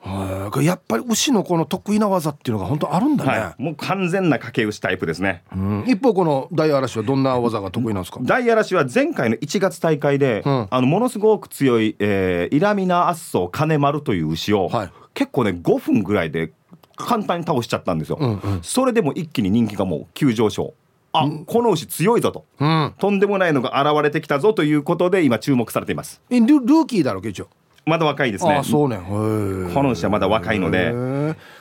はい。やっぱり牛のこの得意な技っていうのが本当あるんだね、はい、もう完全な掛け牛タイプですね。うん。一方この大嵐はどんな技が得意なんですか？大嵐は前回の1月大会で、うん。あのものすごく強い、えーイラミナアッソ金丸という牛を、はい。結構ね5分ぐらいで簡単に倒しちゃったんですよ、うんうん。それでも一気に人気がもう急上昇。あ、この牛強いぞと。うん。とんでもないのが現れてきたぞということで今注目されています。えルルーキーだろ一応。まだ若いですね。ああそうね。この牛はまだ若いので。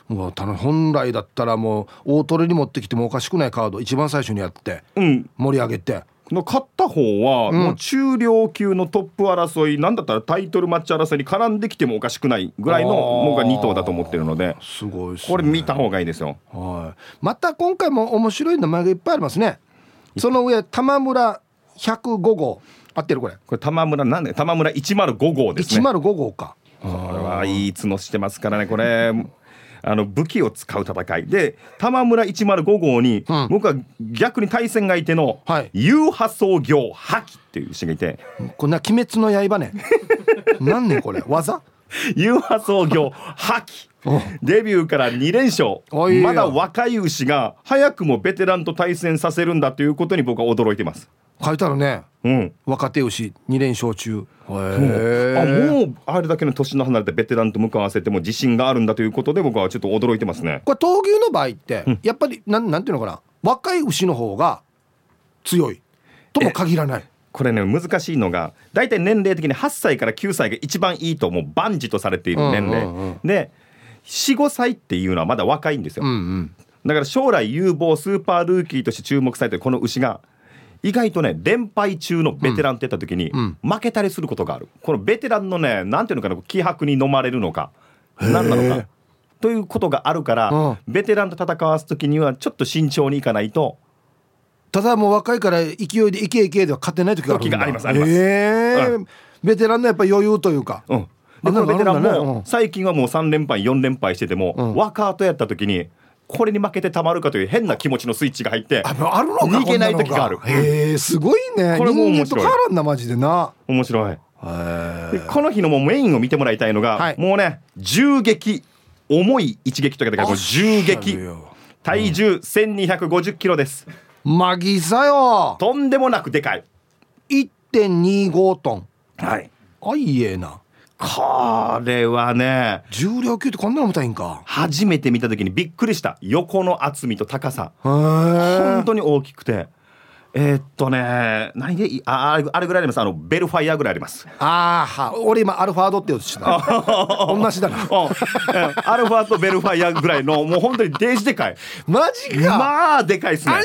もう本来だったらもう大トレに持ってきてもおかしくないカード一番最初にやってうん。盛り上げて。の勝った方は、もう中量級のトップ争いなんだったらタイトルマッチ争いに絡んできてもおかしくないぐらいののが2頭だと思ってるのですごいね。これ見た方がいいですよ。はい。また今回も面白い名前がいっぱいありますね。その上玉村105号。合ってるこれ。これ玉村なんで？玉村105号ですね。105号か。これはいい角してますからねこれあの武器を使う戦い。で玉村105号に、うん。僕は逆に対戦相手のはい。有波創業覇気っていう牛がいて。こんな鬼滅の刃ね。なんねこれ。技？有波創業覇気おデビューから2連勝。まだ若い牛が早くもベテランと対戦させるんだということに僕は驚いてます。書いてあるね。うん、若手牛2連勝中。へあえもうあれだけの年の離れたベテランと向かわせても自信があるんだということで僕はちょっと驚いてますね。これ闘牛の場合ってやっぱりなんなんていうのかな。若い牛の方が強い。とも限らないこれね難しいのが大体年齢的に8歳から9歳が一番いいともう万事とされている年齢、うんうん。うんで45歳っていうのはまだ若いんですよ、うんうん。だから将来有望スーパールーキーとして注目されてるこの牛が意外とね連敗中のベテランって言った時にうん負けたりすることがある。このベテランのねなんていうのかな気迫に飲まれるのか何なのかということがあるから、うん。ベテランと戦わす時にはちょっと慎重にいかないとただもう若いから勢いでいけいけでは勝てない時があるんだ。時がありますあります。へえうベテランのやっぱ余裕というか。うん、であこのベテランも最近はもう3連敗4連敗してても、うん。若後やった時にこれに負けてたまるかという変な気持ちのスイッチが入ってああるのか逃げない時がある。こんなのへえすごいね。これも人面白い。間と変わらんなマジでな。面白い。へえ。でこの日のもうメインを見てもらいたいのが、はい。もうね銃撃重い一撃というかこの銃撃。体重1250キロですマギさよ。とんでもなくでかい。1.25トン。はい。あいえな。これはね重量級ってこんなのもたいんか。初めて見た時にびっくりした。横の厚みと高さ。本当に大きくてえーっとね何でいいああれあれぐらいあります。あのベルファイアぐらいあります。あーは俺今アルファードって言おうとしてた。同じだな。アルファとベルファイアぐらいのもう本当にデージでかい。マジか、まあでかいですね。安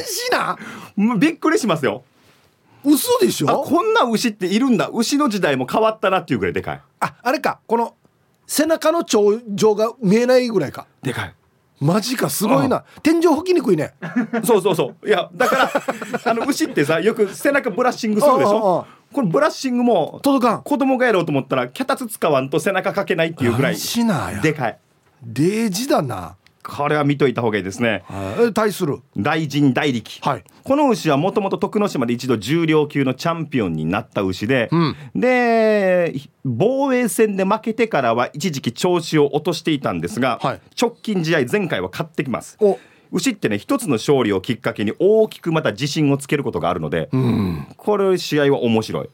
心な。びっくりしますよ。嘘でしょ？あこんな牛っているんだ。牛の時代も変わったなっていうぐらいでかい。ああれか。この背中の頂上が見えないぐらいか。でかいマジかすごいな。天井吹きにくいね。そうそうそう。いやだからあの牛ってさよく背中ブラッシングするでしょ？これブラッシングも届かん。子供がやろうと思ったら脚立使わんと背中かけないっていうぐらいでかい。デージだなこれは見といた方がいいですね。はい。え対する？大神大力、はい。この牛はもともと徳之島で一度重量級のチャンピオンになった牛で、うん。で防衛戦で負けてからは一時期調子を落としていたんですが、はい。直近試合前回は勝ってきます。お。牛ってね一つの勝利をきっかけに大きくまた自信をつけることがあるので、うん。これ試合は面白い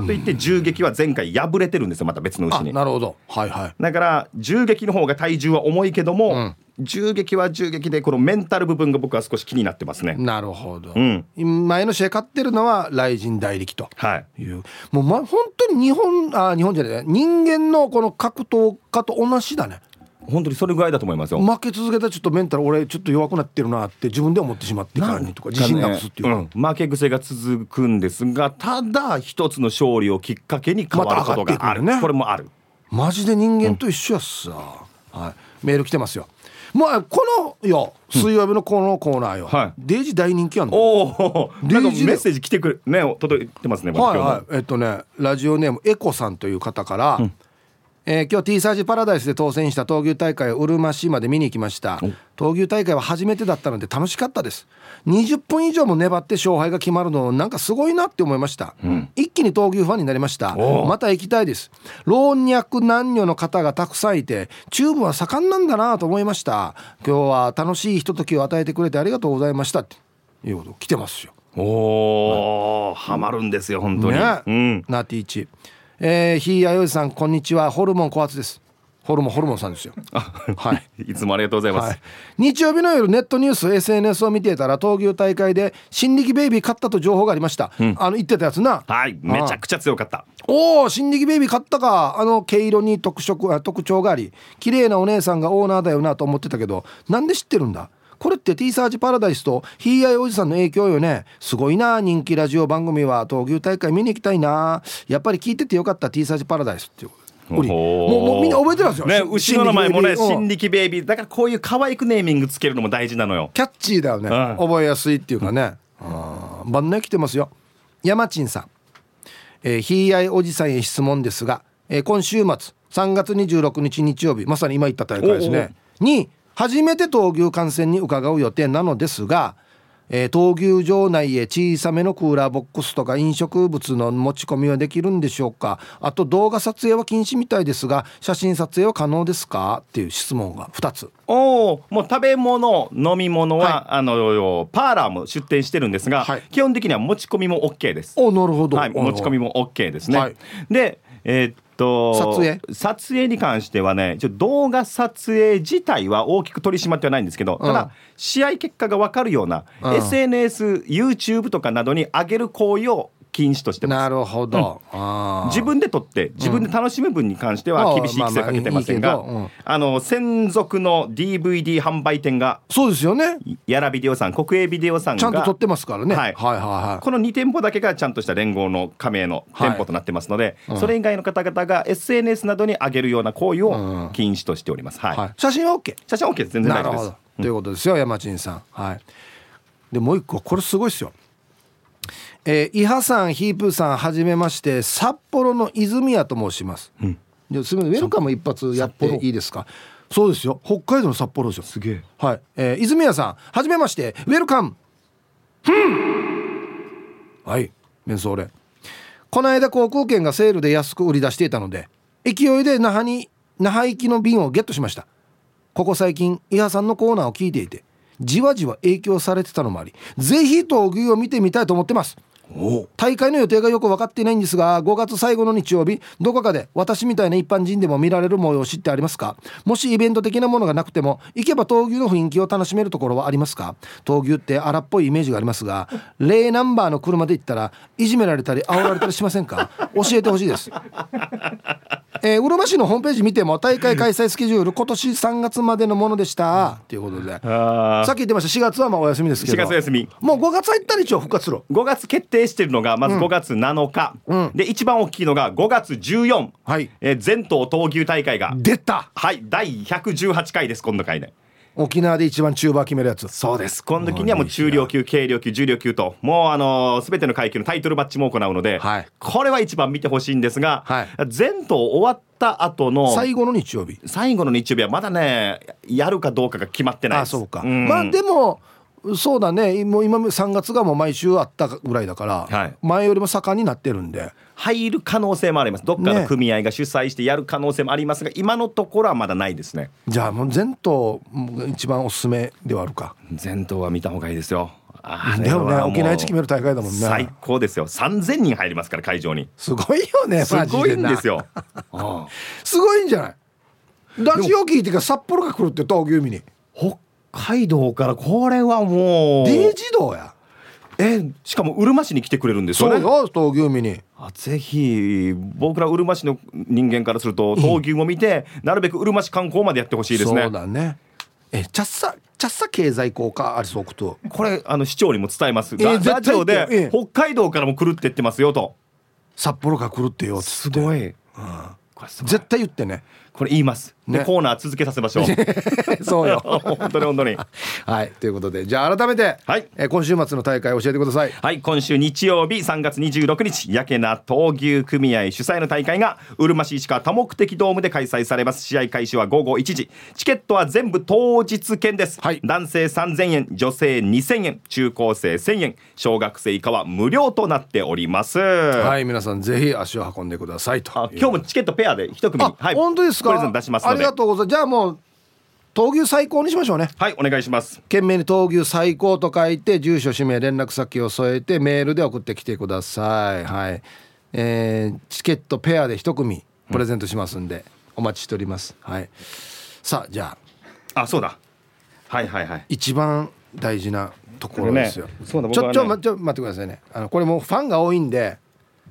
かといって銃撃は前回敗れてるんですよまた別のあ牛に。なるほど。はいはい。だから銃撃の方が体重は重いけども、うん。銃撃は銃撃でこのメンタル部分が僕は少し気になってますね。なるほど、うん。前の試合勝ってるのは雷神大力とはい。いう。もう、ま、本当に日本あ日本じゃない人間のこの格闘家と同じだね本当にそれぐらいだと思いますよ。負け続けたらちょっとメンタル俺ちょっと弱くなってるなって自分で思ってしまってからにとか自信なくすっていうか、うん。負け癖が続くんですがただ一つの勝利をきっかけに変わることがある、ね。これもある。マジで人間と一緒やっさ、はい、メール来てますよ。もうこのよ水曜日のこのコーナーよ、はい。デイジ大人気あんの？おおメッセージ来てくれね届いてますねはいはい。えっとねラジオネームエコさんという方から、えー今日 T サージパラダイスで当選した闘牛大会をうるま市まで見に行きました。闘牛大会は初めてだったので楽しかったです。20分以上も粘って勝敗が決まるのなんかすごいなって思いました、一気に闘牛ファンになりました。おまた行きたいです。老若男女の方がたくさんいてチューブは盛んなんだなと思いました。今日は楽しいひとときを与えてくれてありがとうございました。っていうこと来てますよ。おおハマるんですよ本当に、ね、うん。ナーティーチえー、ひいやよいさんこんにちは。ホルモン小発です。ホルモンホルモンさんですよ。はい。いつもありがとうございます、はい、日曜日の夜ネットニュース SNS を見ていたら闘牛大会で新力ベイビー勝ったと情報がありました、あの言ってたやつな。はい。めちゃくちゃ強かった。おお新力ベイビー買ったか。あの毛色に特色あ特徴があり綺麗なお姉さんがオーナーだよなと思ってたけどなんで知ってるんだ？これって T サージパラダイスとヒーアイおじさんの影響よね。すごいな人気ラジオ番組は。闘牛大会見に行きたいな。やっぱり聞いててよかった T サージパラダイスっていうこと。でもうもうみんな覚えてるんですよ。ね後ろの前もね新新力ベイビー。だからこういう可愛くネーミングつけるのも大事なのよ。キャッチーだよね、うん。覚えやすいっていうかね、うん、晩年来てますよ。山珍さん、えー、ひいあいおじさんへ質問ですが、えー今週末3月26日日曜日まさに今言った大会ですね。に初めて闘牛観戦に伺う予定なのですが、えー闘牛場内へ小さめのクーラーボックスとか飲食物の持ち込みはできるんでしょうか？あと動画撮影は禁止みたいですが写真撮影は可能ですか？っていう質問が2つ。おおもう食べ物飲み物は、はあのパーラーも出店してるんですが、はい。基本的には持ち込みも OK です。おなるほど、はい、持ち込みも OK ですね。はい。で、えーっと撮影？撮影に関してはねちょ動画撮影自体は大きく取り締まってはないんですけど、たうん。だ試合結果が分かるような、うん。SNSYouTube とかなどに上げる行為を禁止としてます。なるほど、あー。自分で撮って自分で楽しむ分に関しては厳しい規制をかけてませんが、まあの専属の DVD 販売店がそうですよね。やらビデオさん国営ビデオさんがちゃんと撮ってますからね、はい。はいはいはい。この2店舗だけがちゃんとした連合の加盟の店舗となってますので、うん。それ以外の方々が SNS などに上げるような行為うん。を禁止としております。はい。はい、写真は OK 写真 OK です。全然大丈夫です。ということですよ山珍さん。はい。でもう一個これすごいですよえー、伊波さんヒープーさんはじめまして札幌の泉谷と申します、ん。ですみませんウェルカム一発やっていいですか？そうですよ。北海道の札幌ですよ。すげえ。はい、えー、泉谷さんはじめましてウェルカム。はい。メンソーレこの間航空券がセールで安く売り出していたので勢いで那覇に那覇行きの便をゲットしました。ここ最近伊波さんのコーナーを聞いていてじわじわ影響されてたのもありぜひ闘牛を見てみたいと思ってます。大会の予定がよく分かっていないんですが5月最後の日曜日どこかで私みたいな一般人でも見られる催しってありますか？もしイベント的なものがなくても行けば闘牛の雰囲気を楽しめるところはありますか？闘牛って荒っぽいイメージがありますが0ナンバーの車で行ったらいじめられたり煽られたりしませんか？教えてほしいです。えー、うるま市のホームページ見ても大会開催スケジュール今年3月までのものでした。ということで。あさっき言ってました4月はまあお休みですけど。4月休み。もう5月入ったら一応復活する5月決定してるのがまず5月7日、うん。で一番大きいのが5月14、はい。えー全島闘牛大会が。出た。はい。第118回です今度回で沖縄で一番中盤決めるやつ。そうです。今度にはもう中量級軽量級重量級ともうあのー、全ての階級のタイトルマッチも行うので、はい。これは一番見てほしいんですが、はい。全島終わった後の最後の日曜日。最後の日曜日はまだねやるかどうかが決まってないです。あそうか、ん。まあでもそうだね。もう今3月がもう毎週あったぐらいだから、はい。前よりも盛んになってるんで。入る可能性もあります。どっかの組合が主催してやる可能性もありますが、今のところはまだないですね。じゃあもう全島が一番おすすめではあるか。全島は見た方がいいですよ。あだよねれはもう沖縄一決める大会だもんね。最高ですよ。3000人入りますから会場に。すごいよねすごいんですよ。すごいんじゃない？ラジオ聞いてから札幌が来るって闘牛見に。北海道からこれはもう。デイジ道や。えしかもうるま市に来てくれるんですよね。そうよ闘牛見に。あぜひ僕らうるま市の人間からすると闘牛を見て、なるべくうるま市観光までやってほしいですね。そうだね。えチャッサチャッサ経済効果ありそうと。これあの市長にも伝えます、えーララジオで、北海道からも来るって言ってますよと。札幌が来るってよっつって。すごい、これすごい。絶対言ってねこれ言います、でねコーナー続けさせましょう。そうよ。本当に本当に。はい。ということでじゃあ改めて、はい。えー今週末の大会教えてください。はい。今週日曜日3月26日やけな闘牛組合主催の大会がうるま市市川多目的ドームで開催されます。試合開始は午後1時。チケットは全部当日券です、はい。男性3000円女性2000円中高生1000円小学生以下は無料となっております。はい。皆さんぜひ足を運んでくださいとあ今日もチケットペアで一組。あ、はい、本当ですかプレゼント出しますので。ありがとうございます。じゃあもう闘牛最高にしましょうね。はいお願いします。懸命に闘牛最高と書いて住所氏名連絡先を添えてメールで送ってきてください。はい。えーチケットペアで一組プレゼントしますんで、お待ちしております。はい。さあじゃあ。あそうだ。はいはいはい。一番大事なところですよ、ねそうだちょちょまちょ待ってくださいね。あのこれもうファンが多いんで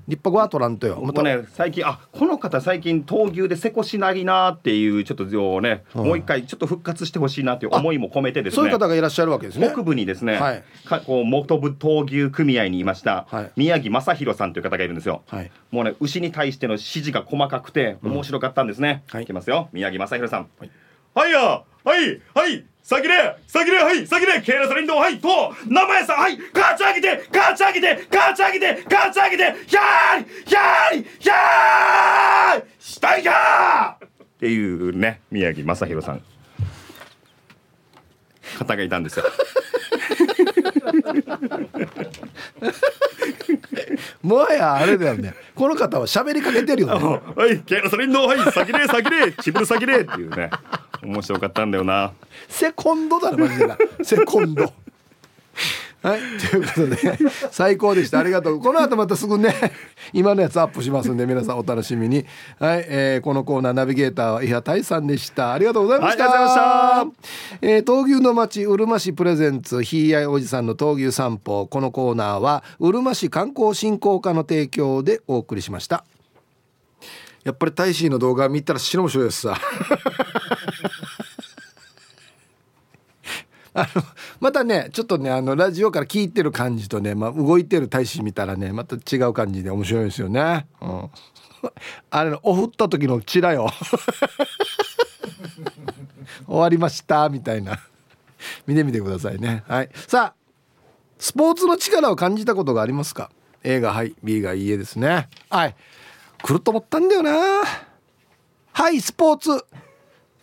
立派は取らんとよ。僕もね最近あこの方最近闘牛でせこしないなっていうちょっとをね、もう一回ちょっと復活してほしいなっていう思いも込めてですね。そういう方がいらっしゃるわけですね。北部にですね、はい。かこう元部闘牛組合にいました、はい。宮城正弘さんという方がいるんですよ、はい。もうね牛に対しての指示が細かくて面白かったんですね、はい。い。きますよ。宮城正弘さん。はい、やはい。はい先で先ではい先でケーラサリンドはいと名前さんはいガチ上げてガチ上げてガチ上げてガチ上げてひゃーりひゃーりひゃーりしたいかっていうね宮城正弘さん。方がいたんですよ。もはやあれだよね。この方は喋りかけてるよね。はい、ケラソリンの、はい、先で、先で、チブル先でっていうね。面白かったんだよな。セコンドだなマジでな。セコンド。はいということで最高でした。ありがとう。この後またすぐね今のやつアップしますんで皆さんお楽しみに。はい、えーこのコーナーナビゲーターは伊波大さんでした。ありがとうございました、はいありがとうございまえー闘牛の町うるま市プレゼンツひいやいおじさんの闘牛散歩。このコーナーはうるま市観光振興課の提供でお送りしました。やっぱり大使の動画見たら死の面白いですさあのまたねちょっとねあのラジオから聞いてる感じとね、まあ、動いてる大使見たらねまた違う感じで面白いですよね、うん、あれのお振った時のチラよ。終わりましたみたいな。見てみてくださいね。はい。さあスポーツの力を感じたことがありますか？A がはい B がいいえですね。はい。来ると思ったんだよな。はいスポーツ。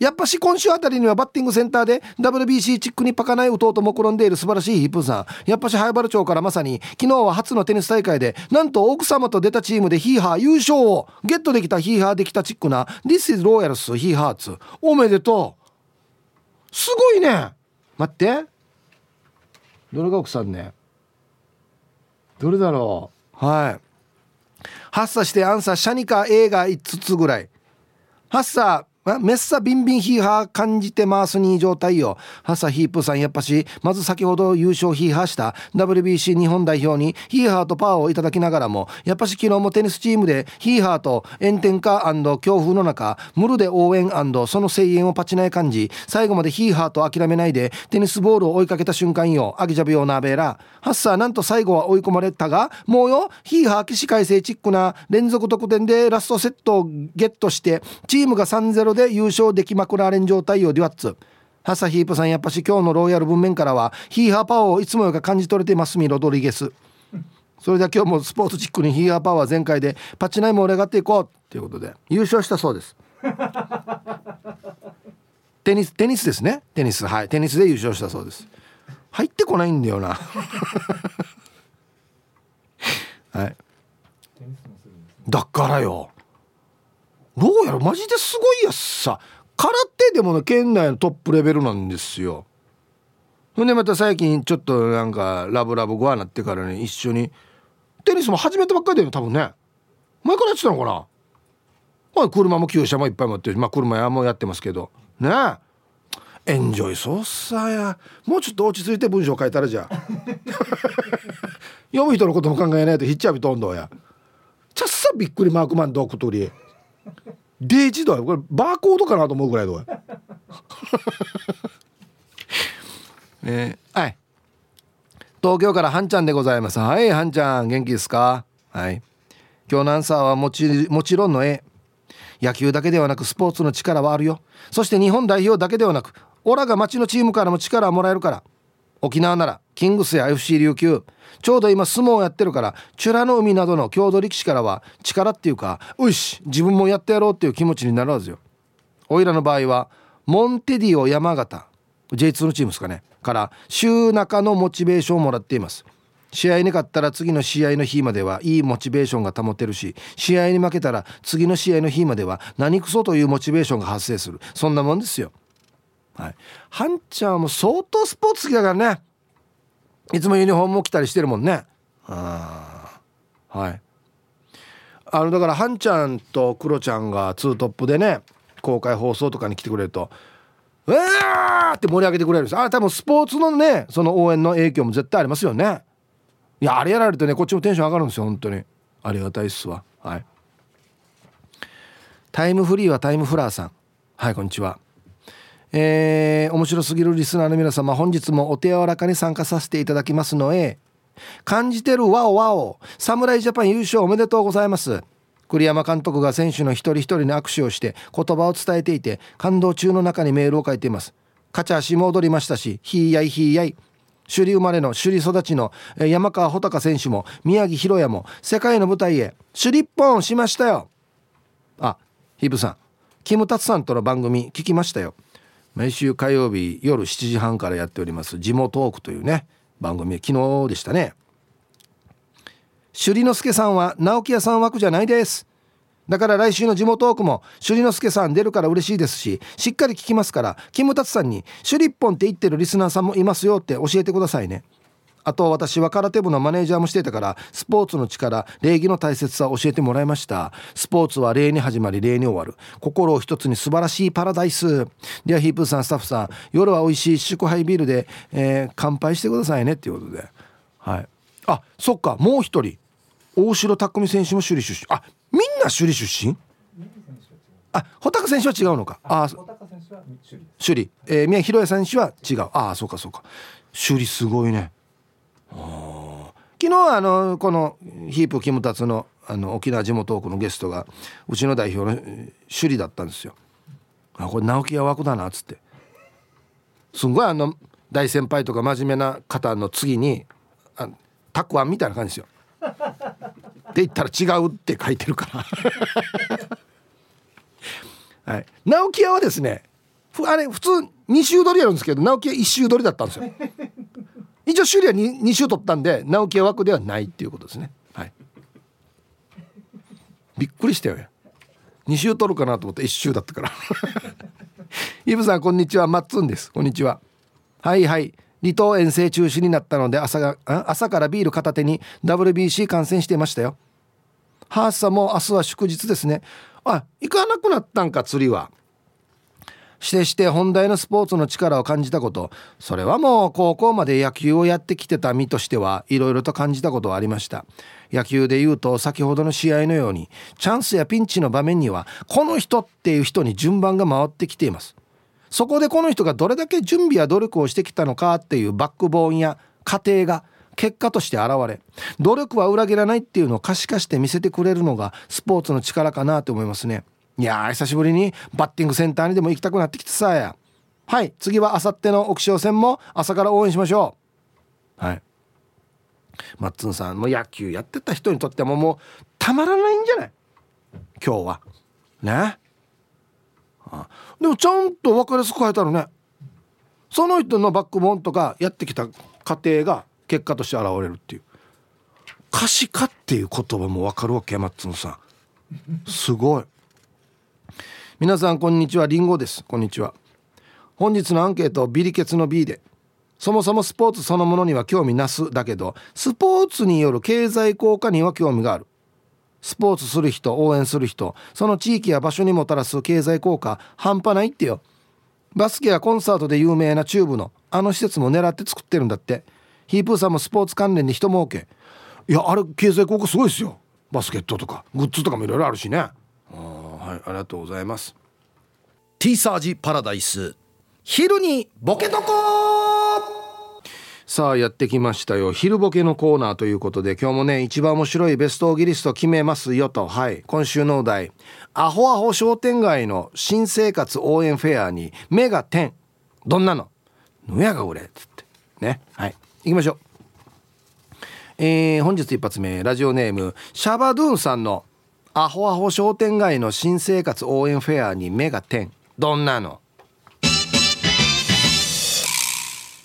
やっぱし今週あたりにはバッティングセンターで WBC チックにパカない弟も転んでいる素晴らしいヒップーさん。やっぱし早原町からまさに昨日は初のテニス大会でなんと奥様と出たチームでヒーハー優勝をゲットできたヒーハーできたチックな This is Royals ヒーハーツおめでとう。すごいね。待って。どれが奥さんね。どれだろう。はい。発作してアンサーシャニカ A が5つぐらい。発作メッサビンビンヒーハー感じてますに状態よ。ハッサヒープさんやっぱし、まず先ほど優勝ヒーハーした WBC 日本代表にヒーハーとパワーをいただきながらも、やっぱし昨日もテニスチームでヒーハーと炎天下強風の中、ムルで応援その声援をパチない感じ、最後までヒーハーと諦めないでテニスボールを追いかけた瞬間よ。アギジャビオナベーラ。ハッサーなんと最後は追い込まれたが、もうよ、ヒーハー起死回生チックな連続得点でラストセットをゲットして、チームが3-0で優勝できまくられん状態よ、デュワッツ。ハサヒープさんやっぱし今日のロイヤル文面からはヒーハーパワーをいつもより感じ取れていますミロドリゲス。それでは今日もスポーツチックにヒーハーパワー全開でパチナイも盛り上がっていこうということで。優勝したそうです。テニステニスですね。テニス。はい。テニスで優勝したそうです。入ってこないんだよな。はい。だからよどうやらマジですごいやつさ。空手でもね県内のトップレベルなんですよ。ほんでまた最近ちょっとなんかラブラブゴアなってからね一緒にテニスも始めたばっかりだよ多分ね。前からやってたのかな。まあ車も旧車もいっぱい持ってるまあ車やもやってますけど。ね。えエンジョイそうっさや。もうちょっと落ち着いて文章書いたらじゃあ。読む人のことも考えないとヒッチャビトンドや。ちゃっさびっくりマークマンドクトリデイジドやこれバーコードかなと思うぐらいどうや。え ーはい。東京からはんちゃんでございます。はいはんちゃん元気ですか？はい。今日のアンサーはもちもちろんの絵。野球だけではなくスポーツの力はあるよ。そして日本代表だけではなくオラが町のチームからも力をもらえるから。沖縄ならキングスや FC 琉球ちょうど今相撲をやってるからチュラの海などの郷土力士からは力っていうかよし自分もやってやろうっていう気持ちになるはずよ。おいらの場合はモンテディオ山形 J2 のチームですかねから週中のモチベーションをもらっています。試合に勝ったら次の試合の日まではいいモチベーションが保てるし試合に負けたら次の試合の日までは何クソというモチベーションが発生する。そんなもんですよ。はい。ハンちゃんも相当スポーツ好きだからね。いつもユニフォームも着たりしてるもんね。あはい。あのだからハンちゃんとクロちゃんがツートップでね公開放送とかに来てくれると「うわー!」って盛り上げてくれるんです。あ多分スポーツのねその応援の影響も絶対ありますよね。いやあれやられるとねこっちもテンション上がるんですよ本当に。ありがたいっすわ。はい。タイムフリーはタイムフラーさん。はいこんにちはえー、面白すぎるリスナーの皆様本日もお手柔らかに参加させていただきますのへ感じてるワオワオ侍ジャパン優勝おめでとうございます。栗山監督が選手の一人一人に握手をして言葉を伝えていて感動中の中にメールを書いています。勝ち足も踊りましたしひいやいひいやい首里生まれの首里育ちの山川穂高選手も宮城博也も世界の舞台へ首里ポンしましたよ。あヒブさん。キムタツさんとの番組聞きましたよ。毎週火曜日夜7時半からやっております「地元トーク」というね番組昨日でしたね。首里之助さんは直木屋さん枠じゃないです。だから来週の地元トークも首里之助さん出るから嬉しいですししっかり聞きますからキムタツさんに「首里一本って言ってるリスナーさんもいますよ」って教えてくださいね。あと私は空手部のマネージャーもしてたからスポーツの力礼儀の大切さを教えてもらいました。スポーツは礼に始まり礼に終わる。心を一つに素晴らしいパラダイス。ではヒープーさんスタッフさん夜は美味しい祝杯ビールで、えー、乾杯してくださいねっていうことで。はい。あそっかもう一人。大城匠選手も首里出身。あみんな首里出身？あ穂高選手は違うのか。あ首里、えー、宮弘也選手は違う。ああそうかそうか。首里すごいね昨日はあのこのヒープキムタツのあの沖縄地元トークのゲストがうちの代表の首里だったんですよ。あこれ直木屋枠だなっつってすんごいあの大先輩とか真面目な方の次にあたくあんみたいな感じですよ。って言ったら違うって書いてるから はい、直木屋はですねあれ普通2周取りやるんですけど直木屋1周取りだったんですよ。一応首里は 2, 2周取ったんで直樹は枠ではないっていうことですね。はい。びっくりしたよ2周取るかなと思って1周だったから。イブさんこんにちは。マッツンです。こんにちは。はいはい。離島遠征中止になったので朝が朝からビール片手に WBC 観戦していましたよ。ハースさんも明日は祝日ですね。あ行かなくなったんか釣りは。してして本題のスポーツの力を感じたこと。それはもう高校まで野球をやってきてた身としてはいろいろと感じたことはありました。野球で言うと先ほどの試合のようにチャンスやピンチの場面にはこの人っていう人に順番が回ってきています。そこでこの人がどれだけ準備や努力をしてきたのかっていうバックボーンや過程が結果として現れ努力は裏切らないっていうのを可視化して見せてくれるのがスポーツの力かなと思いますね。いや久しぶりにバッティングセンターにでも行きたくなってきてさや。はい次はあさっての奥潮戦も朝から応援しましょう。はい。マッツンさんも野球やってた人にとってももうたまらないんじゃない？今日は。ね？あでもちゃんと分かりやすく書いてあるね。その人のバックボーンとかやってきた過程が結果として現れるっていう。可視化っていう言葉も分かるわけマッツンさん。すごい。皆さんこんにちは。りんごです。こんにちは。本日のアンケートビリケツの B でそもそもスポーツそのものには興味なすだけどスポーツによる経済効果には興味がある。スポーツする人応援する人その地域や場所にもたらす経済効果半端ないってよ。バスケやコンサートで有名なチューブのあの施設も狙って作ってるんだって。ヒープーさんもスポーツ関連で人儲け。いやあれ経済効果すごいですよ。バスケットとかグッズとかもいろいろあるしね。うんはいありがとうございます。ティーサージパラダイス。昼にボケとこさあやってきましたよ。昼ボケのコーナーということで今日もね一番面白いベストギリスト決めますよと。はい。今週のお題。アホアホ商店街の新生活応援フェアに目が点。どんなの？ぬやが俺っつって。ね。はい。行きましょう。えー、本日一発目。ラジオネームシャバドゥーンさんのアホアホ商店街の新生活応援フェアに目が点。どんなの？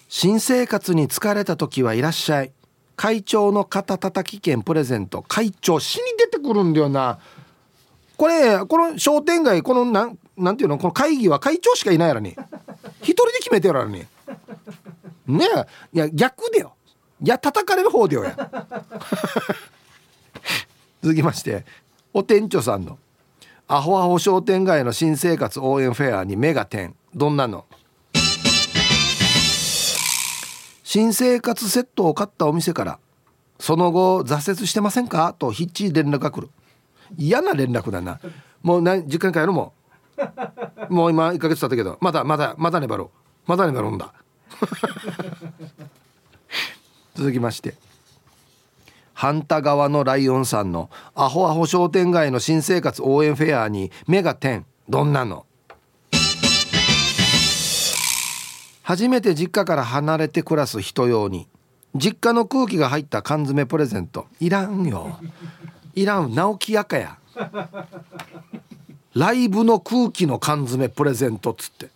新生活に疲れた時はいらっしゃい。会長の肩たたき券プレゼント。会長死に出てくるんだよな。これこの商店街このなんなんていうの？この会議は会長しかいないやらに。一人で決めてやらに。ねえ。いや逆だよ。いや叩かれる方だよや。続きまして。お店長さんのアホアホ商店街の新生活応援フェアに目が点。どんなの？新生活セットを買ったお店からその後挫折してませんか？と必死連絡が来る。嫌な連絡だな。もうな実家に帰るも。んもう今1ヶ月経ったけどまだまだまだ粘ろう。まだ粘るんだ。続きまして。反対側のライオンさんのアホアホ商店街の新生活応援フェアに目が点。どんなの？初めて実家から離れて暮らす人用に。実家の空気が入った缶詰プレゼント。いらんよ。いらん。直木やかや。ライブの空気の缶詰プレゼントっつって。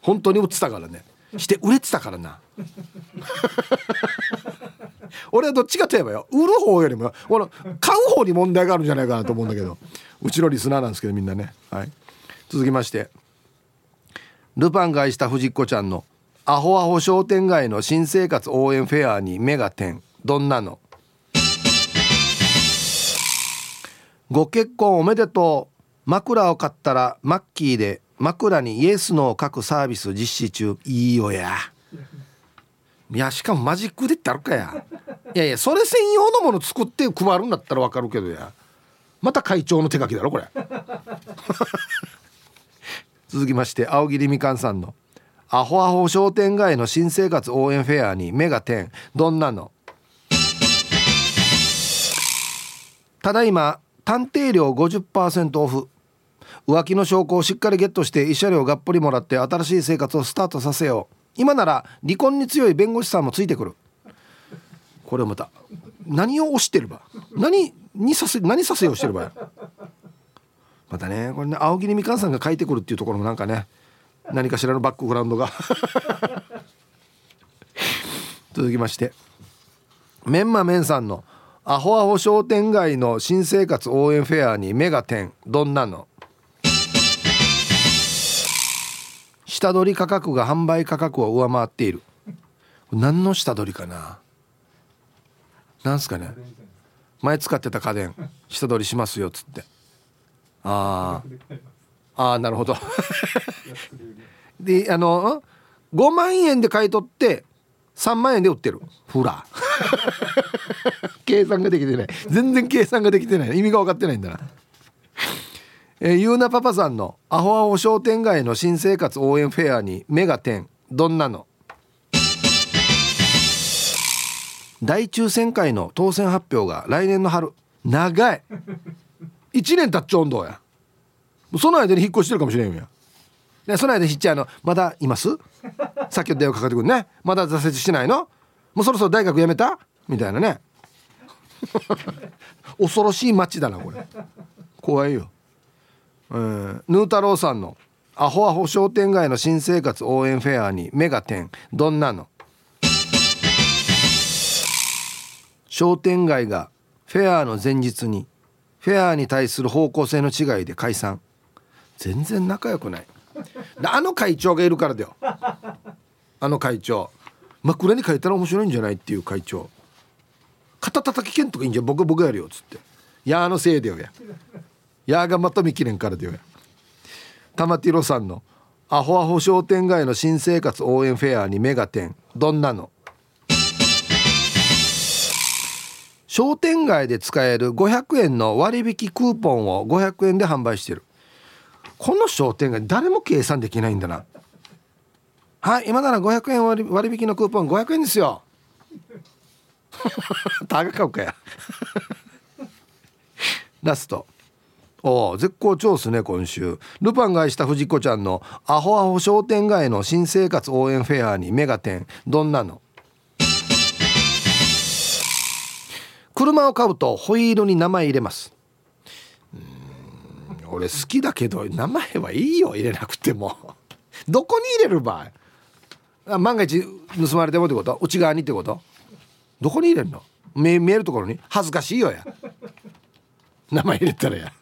本当に売ってたからねして売れてたからな。俺はどっちかといえばよ売る方よりもこの買う方に問題があるんじゃないかなと思うんだけどうちのリスナーなんですけどみんなね。はい。続きましてルパンが愛した藤子ちゃんのアホアホ商店街の新生活応援フェアに目が点。どんなの？ご結婚おめでとう。枕を買ったらマッキーで枕にイエスノーを書くサービス実施中。いいよや。いやしかもマジックでってあるかや。いやいやそれ専用のもの作って配るんだったらわかるけどや。また会長の手書きだろこれ。続きまして青桐みかんさんの「アホアホ商店街の新生活応援フェアに目が点。どんなの?」ただいま探偵料50%オフ。浮気の証拠をしっかりゲットして慰謝料がっぽりもらって新しい生活をスタートさせよう。今なら離婚に強い弁護士さんもついてくる。これまた何を押してれば何にさせ何させようしてればまたねこれね青桐みかんさんが書いてくるっていうところもなんかね何かしらのバックグラウンドが。続きまして。メンマメンさんの「アホアホ商店街の新生活応援フェアに目が点どんなの?」下取り価格が販売価格を上回っている。何の下取りかな？なんすかね？前使ってた家電。下取りしますよっつって。ああなるほど。であの5万円で買い取って3万円で売ってる。ほら 計算ができてない。全然計算ができてない。意味が分かってないんだな。えー、ゆうなパパさんのアホアホ商店街の新生活応援フェアに目が点。どんなの？大抽選会の当選発表が来年の春。長い。1年経っちゃうんどうや。その間に引っ越してるかもしれんや。でその間ひっちゃいのまだいます？さっき電話かかってくるね。まだ挫折してないの？もうそろそろ大学辞めた？みたいなね。恐ろしい街だなこれ。怖いよ。えー、ヌー太郎さんの「アホアホ商店街の新生活応援フェアに目が点。どんなの?」商店街がフェアの前日にフェアに対する方向性の違いで解散。全然仲良くない。あの会長がいるからだよ。あの会長。枕に書いたら面白いんじゃないっていう会長。肩たたき券とかいいんじゃん。僕僕やるよっつって。いやあのせいだよややがまと見きれんからでよ玉ティロさんのアホアホ商店街の新生活応援フェアにメガテンどんなの？商店街で使える500円の割引クーポンを500円で販売してる。この商店街誰も計算できないんだな。はい今なら500円割割引のクーポン500円ですよ。高かうかや。ラスト。お絶好調っすね今週。ルパンが愛した藤子ちゃんのアホアホ商店街の新生活応援フェアにメガテンどんなの？車を買うとホイールに名前入れます。うん俺好きだけど名前はいいよ入れなくても。どこに入れる場合？あ万が一盗まれてもってこと？内側にってこと？どこに入れるの？見見えるところに？恥ずかしいよや。名前入れたらや。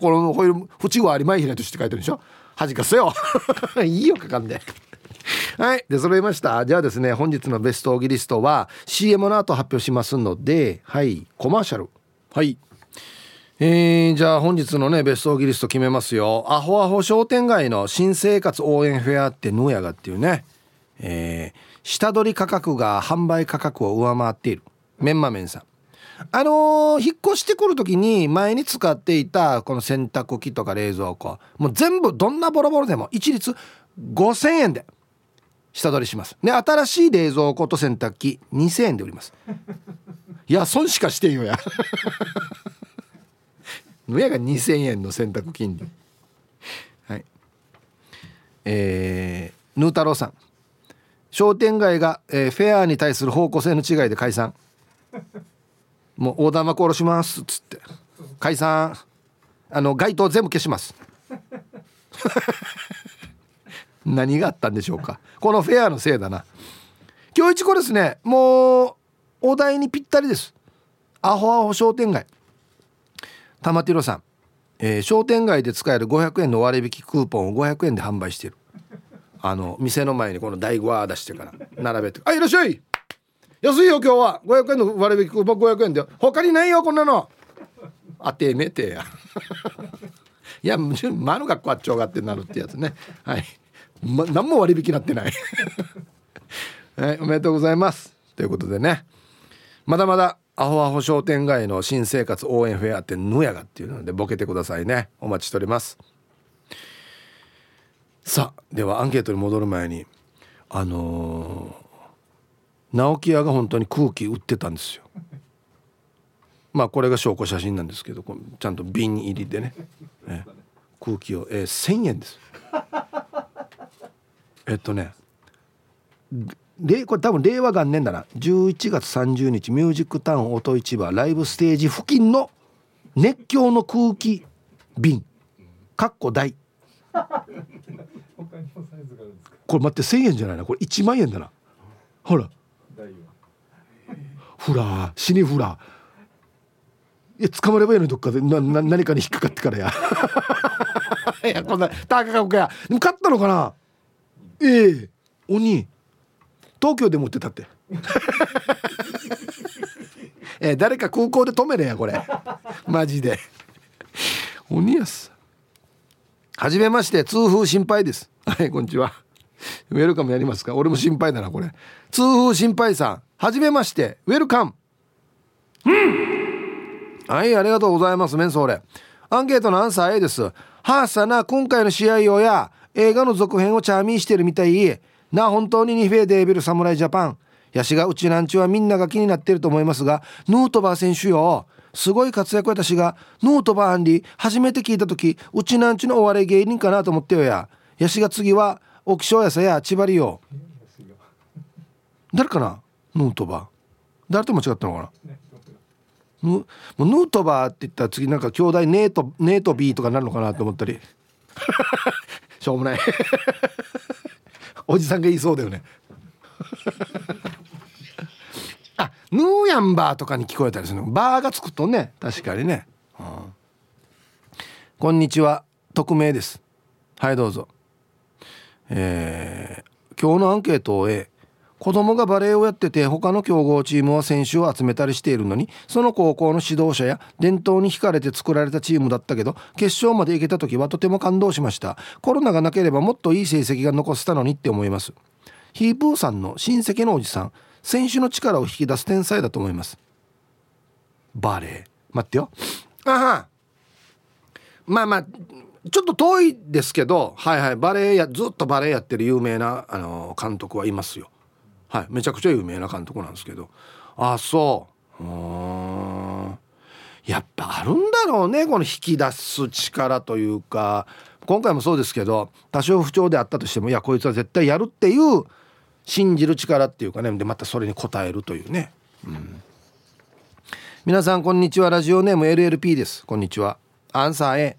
このホイール縁はありまいひなとして書いてるでしょ？恥かせよ。いいよかかんで。はい。で揃いました。じゃあですね本日のベストオギリストは CM の後発表しますのではい。コマーシャル。はい。えー、じゃあ本日のねベストオギリスト決めますよ。アホアホ商店街の新生活応援フェアってヌヤがっていうね。えー、下取り価格が販売価格を上回っている。メンマメンさん。あのー、引っ越してくる時に前に使っていたこの洗濯機とか冷蔵庫もう全部どんなボロボロでも一律5,000円で下取りします。で新しい冷蔵庫と洗濯機2,000円で売ります。いや損しかしてんよや。のやが2,000円の洗濯機にはい。えー、ヌー太郎さん。商店街が、えー、フェアに対する方向性の違いで解散。もう大玉殺しますっつって。解散。あの街灯全部消します。何があったんでしょうか。このフェアのせいだな。今日一個ですね。もうお題にぴったりです。アホアホ商店街。玉ティロさん、えー、商店街で使える500円の割引クーポンを500円で販売している。あの店の前にこの台は出してから並べて「あいらっしゃい。安いよ今日は。500円の割引クーポン500円で他にないよこんなの」あてめてや。いや間の学校あっちょうがってなるってやつね。はい、ま、何も割引なってない。はいおめでとうございます。ということでね。まだまだアホアホ商店街の新生活応援フェアってぬやがっていうのでボケてくださいね。お待ちしております。さあではアンケートに戻る前にあのー、直木屋が本当に空気売ってたんですよ。まあこれが証拠写真なんですけどちゃんと瓶入りでね、え空気を、えー、1,000円です。えっとねこれ多分令和元年だな。11月30日ミュージックタウン音市場ライブステージ付近の熱狂の空気瓶。かっこ大これ待って1,000円じゃないな。これ1万円だな。ほらフラ死にフラいや捕まればいいのにどっかでなな何かに引っかかってからや。いやこんな高かかや。でも買ったのかな？ええ。ー、鬼。東京で持ってたって。えー、誰か空港で止めれやこれ。マジで。鬼やす。はじめまして痛風心配です。はいこんにちは。ウェルカムやりますか？俺も心配だなこれ。痛風心配さん。はじめましてウェルカムうんはいありがとうございますメンソーレ。アンケートのアンサー A です。はあさな今回の試合をや映画の続編をチャーミーしてるみたい。な本当にニフェーデービル侍ジャパン。ヤシがうちなんちはみんなが気になってると思いますがヌートバー選手よ。すごい活躍私が。ヌートバーアンリ初めて聞いた時うちなんちのお笑い芸人かなと思ってよや。やしが次は沖正やさや千葉りよ誰かな？ヌートバー。誰と間違ったのかな？ヌヌートバーって言ったら次なんか兄弟ネートネートビーとかなるのかなと思ったり。しょうもない。おじさんが言いそうだよね。あヌーヤンバーとかに聞こえたりするの。バーがつくとね。確かにね、うん、こんにちは。匿名です。はいどうぞ。えー、今日のアンケートを終え子供がバレエをやってて他の強豪チームは選手を集めたりしているのにその高校の指導者や伝統に惹かれて作られたチームだったけど決勝まで行けた時はとても感動しました。コロナがなければもっといい成績が残せたのにって思います。ヒープーさんの親戚のおじさん選手の力を引き出す天才だと思います。バレー。待ってよ。あは。まあまあちょっと遠いですけどはいはいバレエやずっとバレエやってる有名なあの監督はいますよ。はい。めちゃくちゃ有名な監督なんですけど。あそう。うん。やっぱあるんだろうねこの引き出す力というか。今回もそうですけど多少不調であったとしてもいやこいつは絶対やるっていう信じる力っていうかね。でまたそれに応えるというね、うん、皆さんこんにちは。ラジオネーム LLP です。こんにちは。アンサー A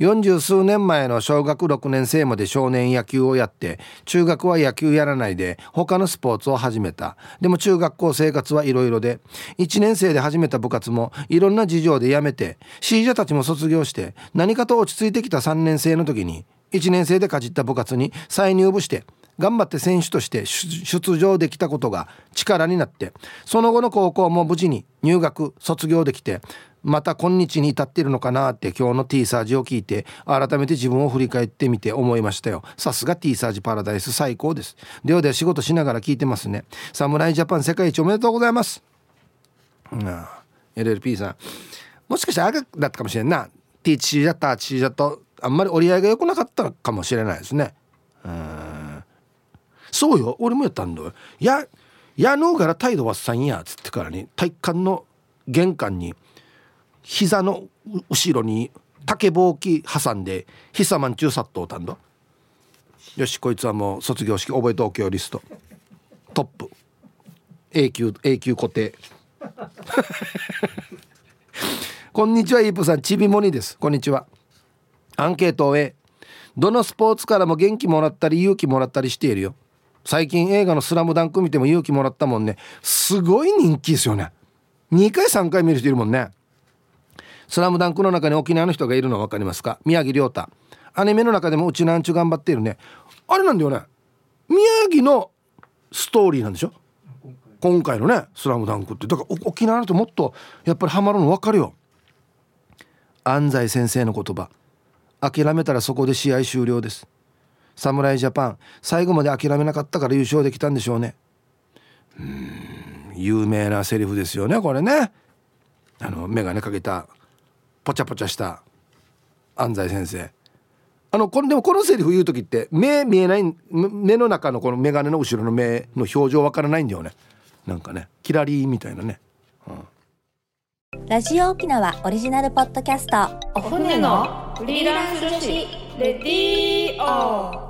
40数年前の小学6年生まで少年野球をやって中学は野球やらないで他のスポーツを始めた。でも中学校生活はいろいろで1年生で始めた部活もいろんな事情で辞めて C 者たちも卒業して何かと落ち着いてきた3年生の時に1年生でかじった部活に再入部して頑張って選手として出場できたことが力になってその後の高校も無事に入学卒業できてまた今日に至っているのかなって今日の T サージを聞いて改めて自分を振り返ってみて思いましたよ。さすが T サージパラダイス最高です。ではでは仕事しながら聞いてますね。侍ジャパン世界一おめでとうございます。うん LLP さん。もしかしたら赤だったかもしれんな。T チーだった T だとあんまり折り合いが良くなかったかもしれないですね。うんそうよ。俺もやったんだよ。ややのうから態度はさんやっつってからに体育館の玄関に膝の後ろに竹ぼうき挟んでひさまんちゅうさっとうたんだよしこいつはもう卒業式覚えておけよリスト。トップ。永久永久固定。こんにちはイープさん。ちびもにです。こんにちは。アンケートを A どのスポーツからも元気もらったり勇気もらったりしているよ。最近映画の「スラムダンク見ても勇気もらったもんね。すごい人気ですよね。2回3回見る人いるもんね。スラムダンクの中に沖縄の人がいるの分かりますか？宮城亮太。アニメの中でもうちなんちゅ頑張っているね。あれなんだよね。宮城のストーリーなんでしょ？今回のね「スラムダンクって。だから沖縄の人もっとやっぱりハマるの分かるよ。安西先生の言葉。諦めたらそこで試合終了です。侍ジャパン。最後まで諦めなかったから優勝できたんでしょうね。うん有名なセリフですよねこれね。あの眼鏡かけたポチャポチャした安西先生。あのこれでもこのセリフ言う時って目見えない目の中のこの眼鏡の後ろの目の表情わからないんだよね。なんかね。キラリーみたいなね、うん、ラジオ沖縄オリジナルポッドキャスト。お船のフリーランス女子レディオ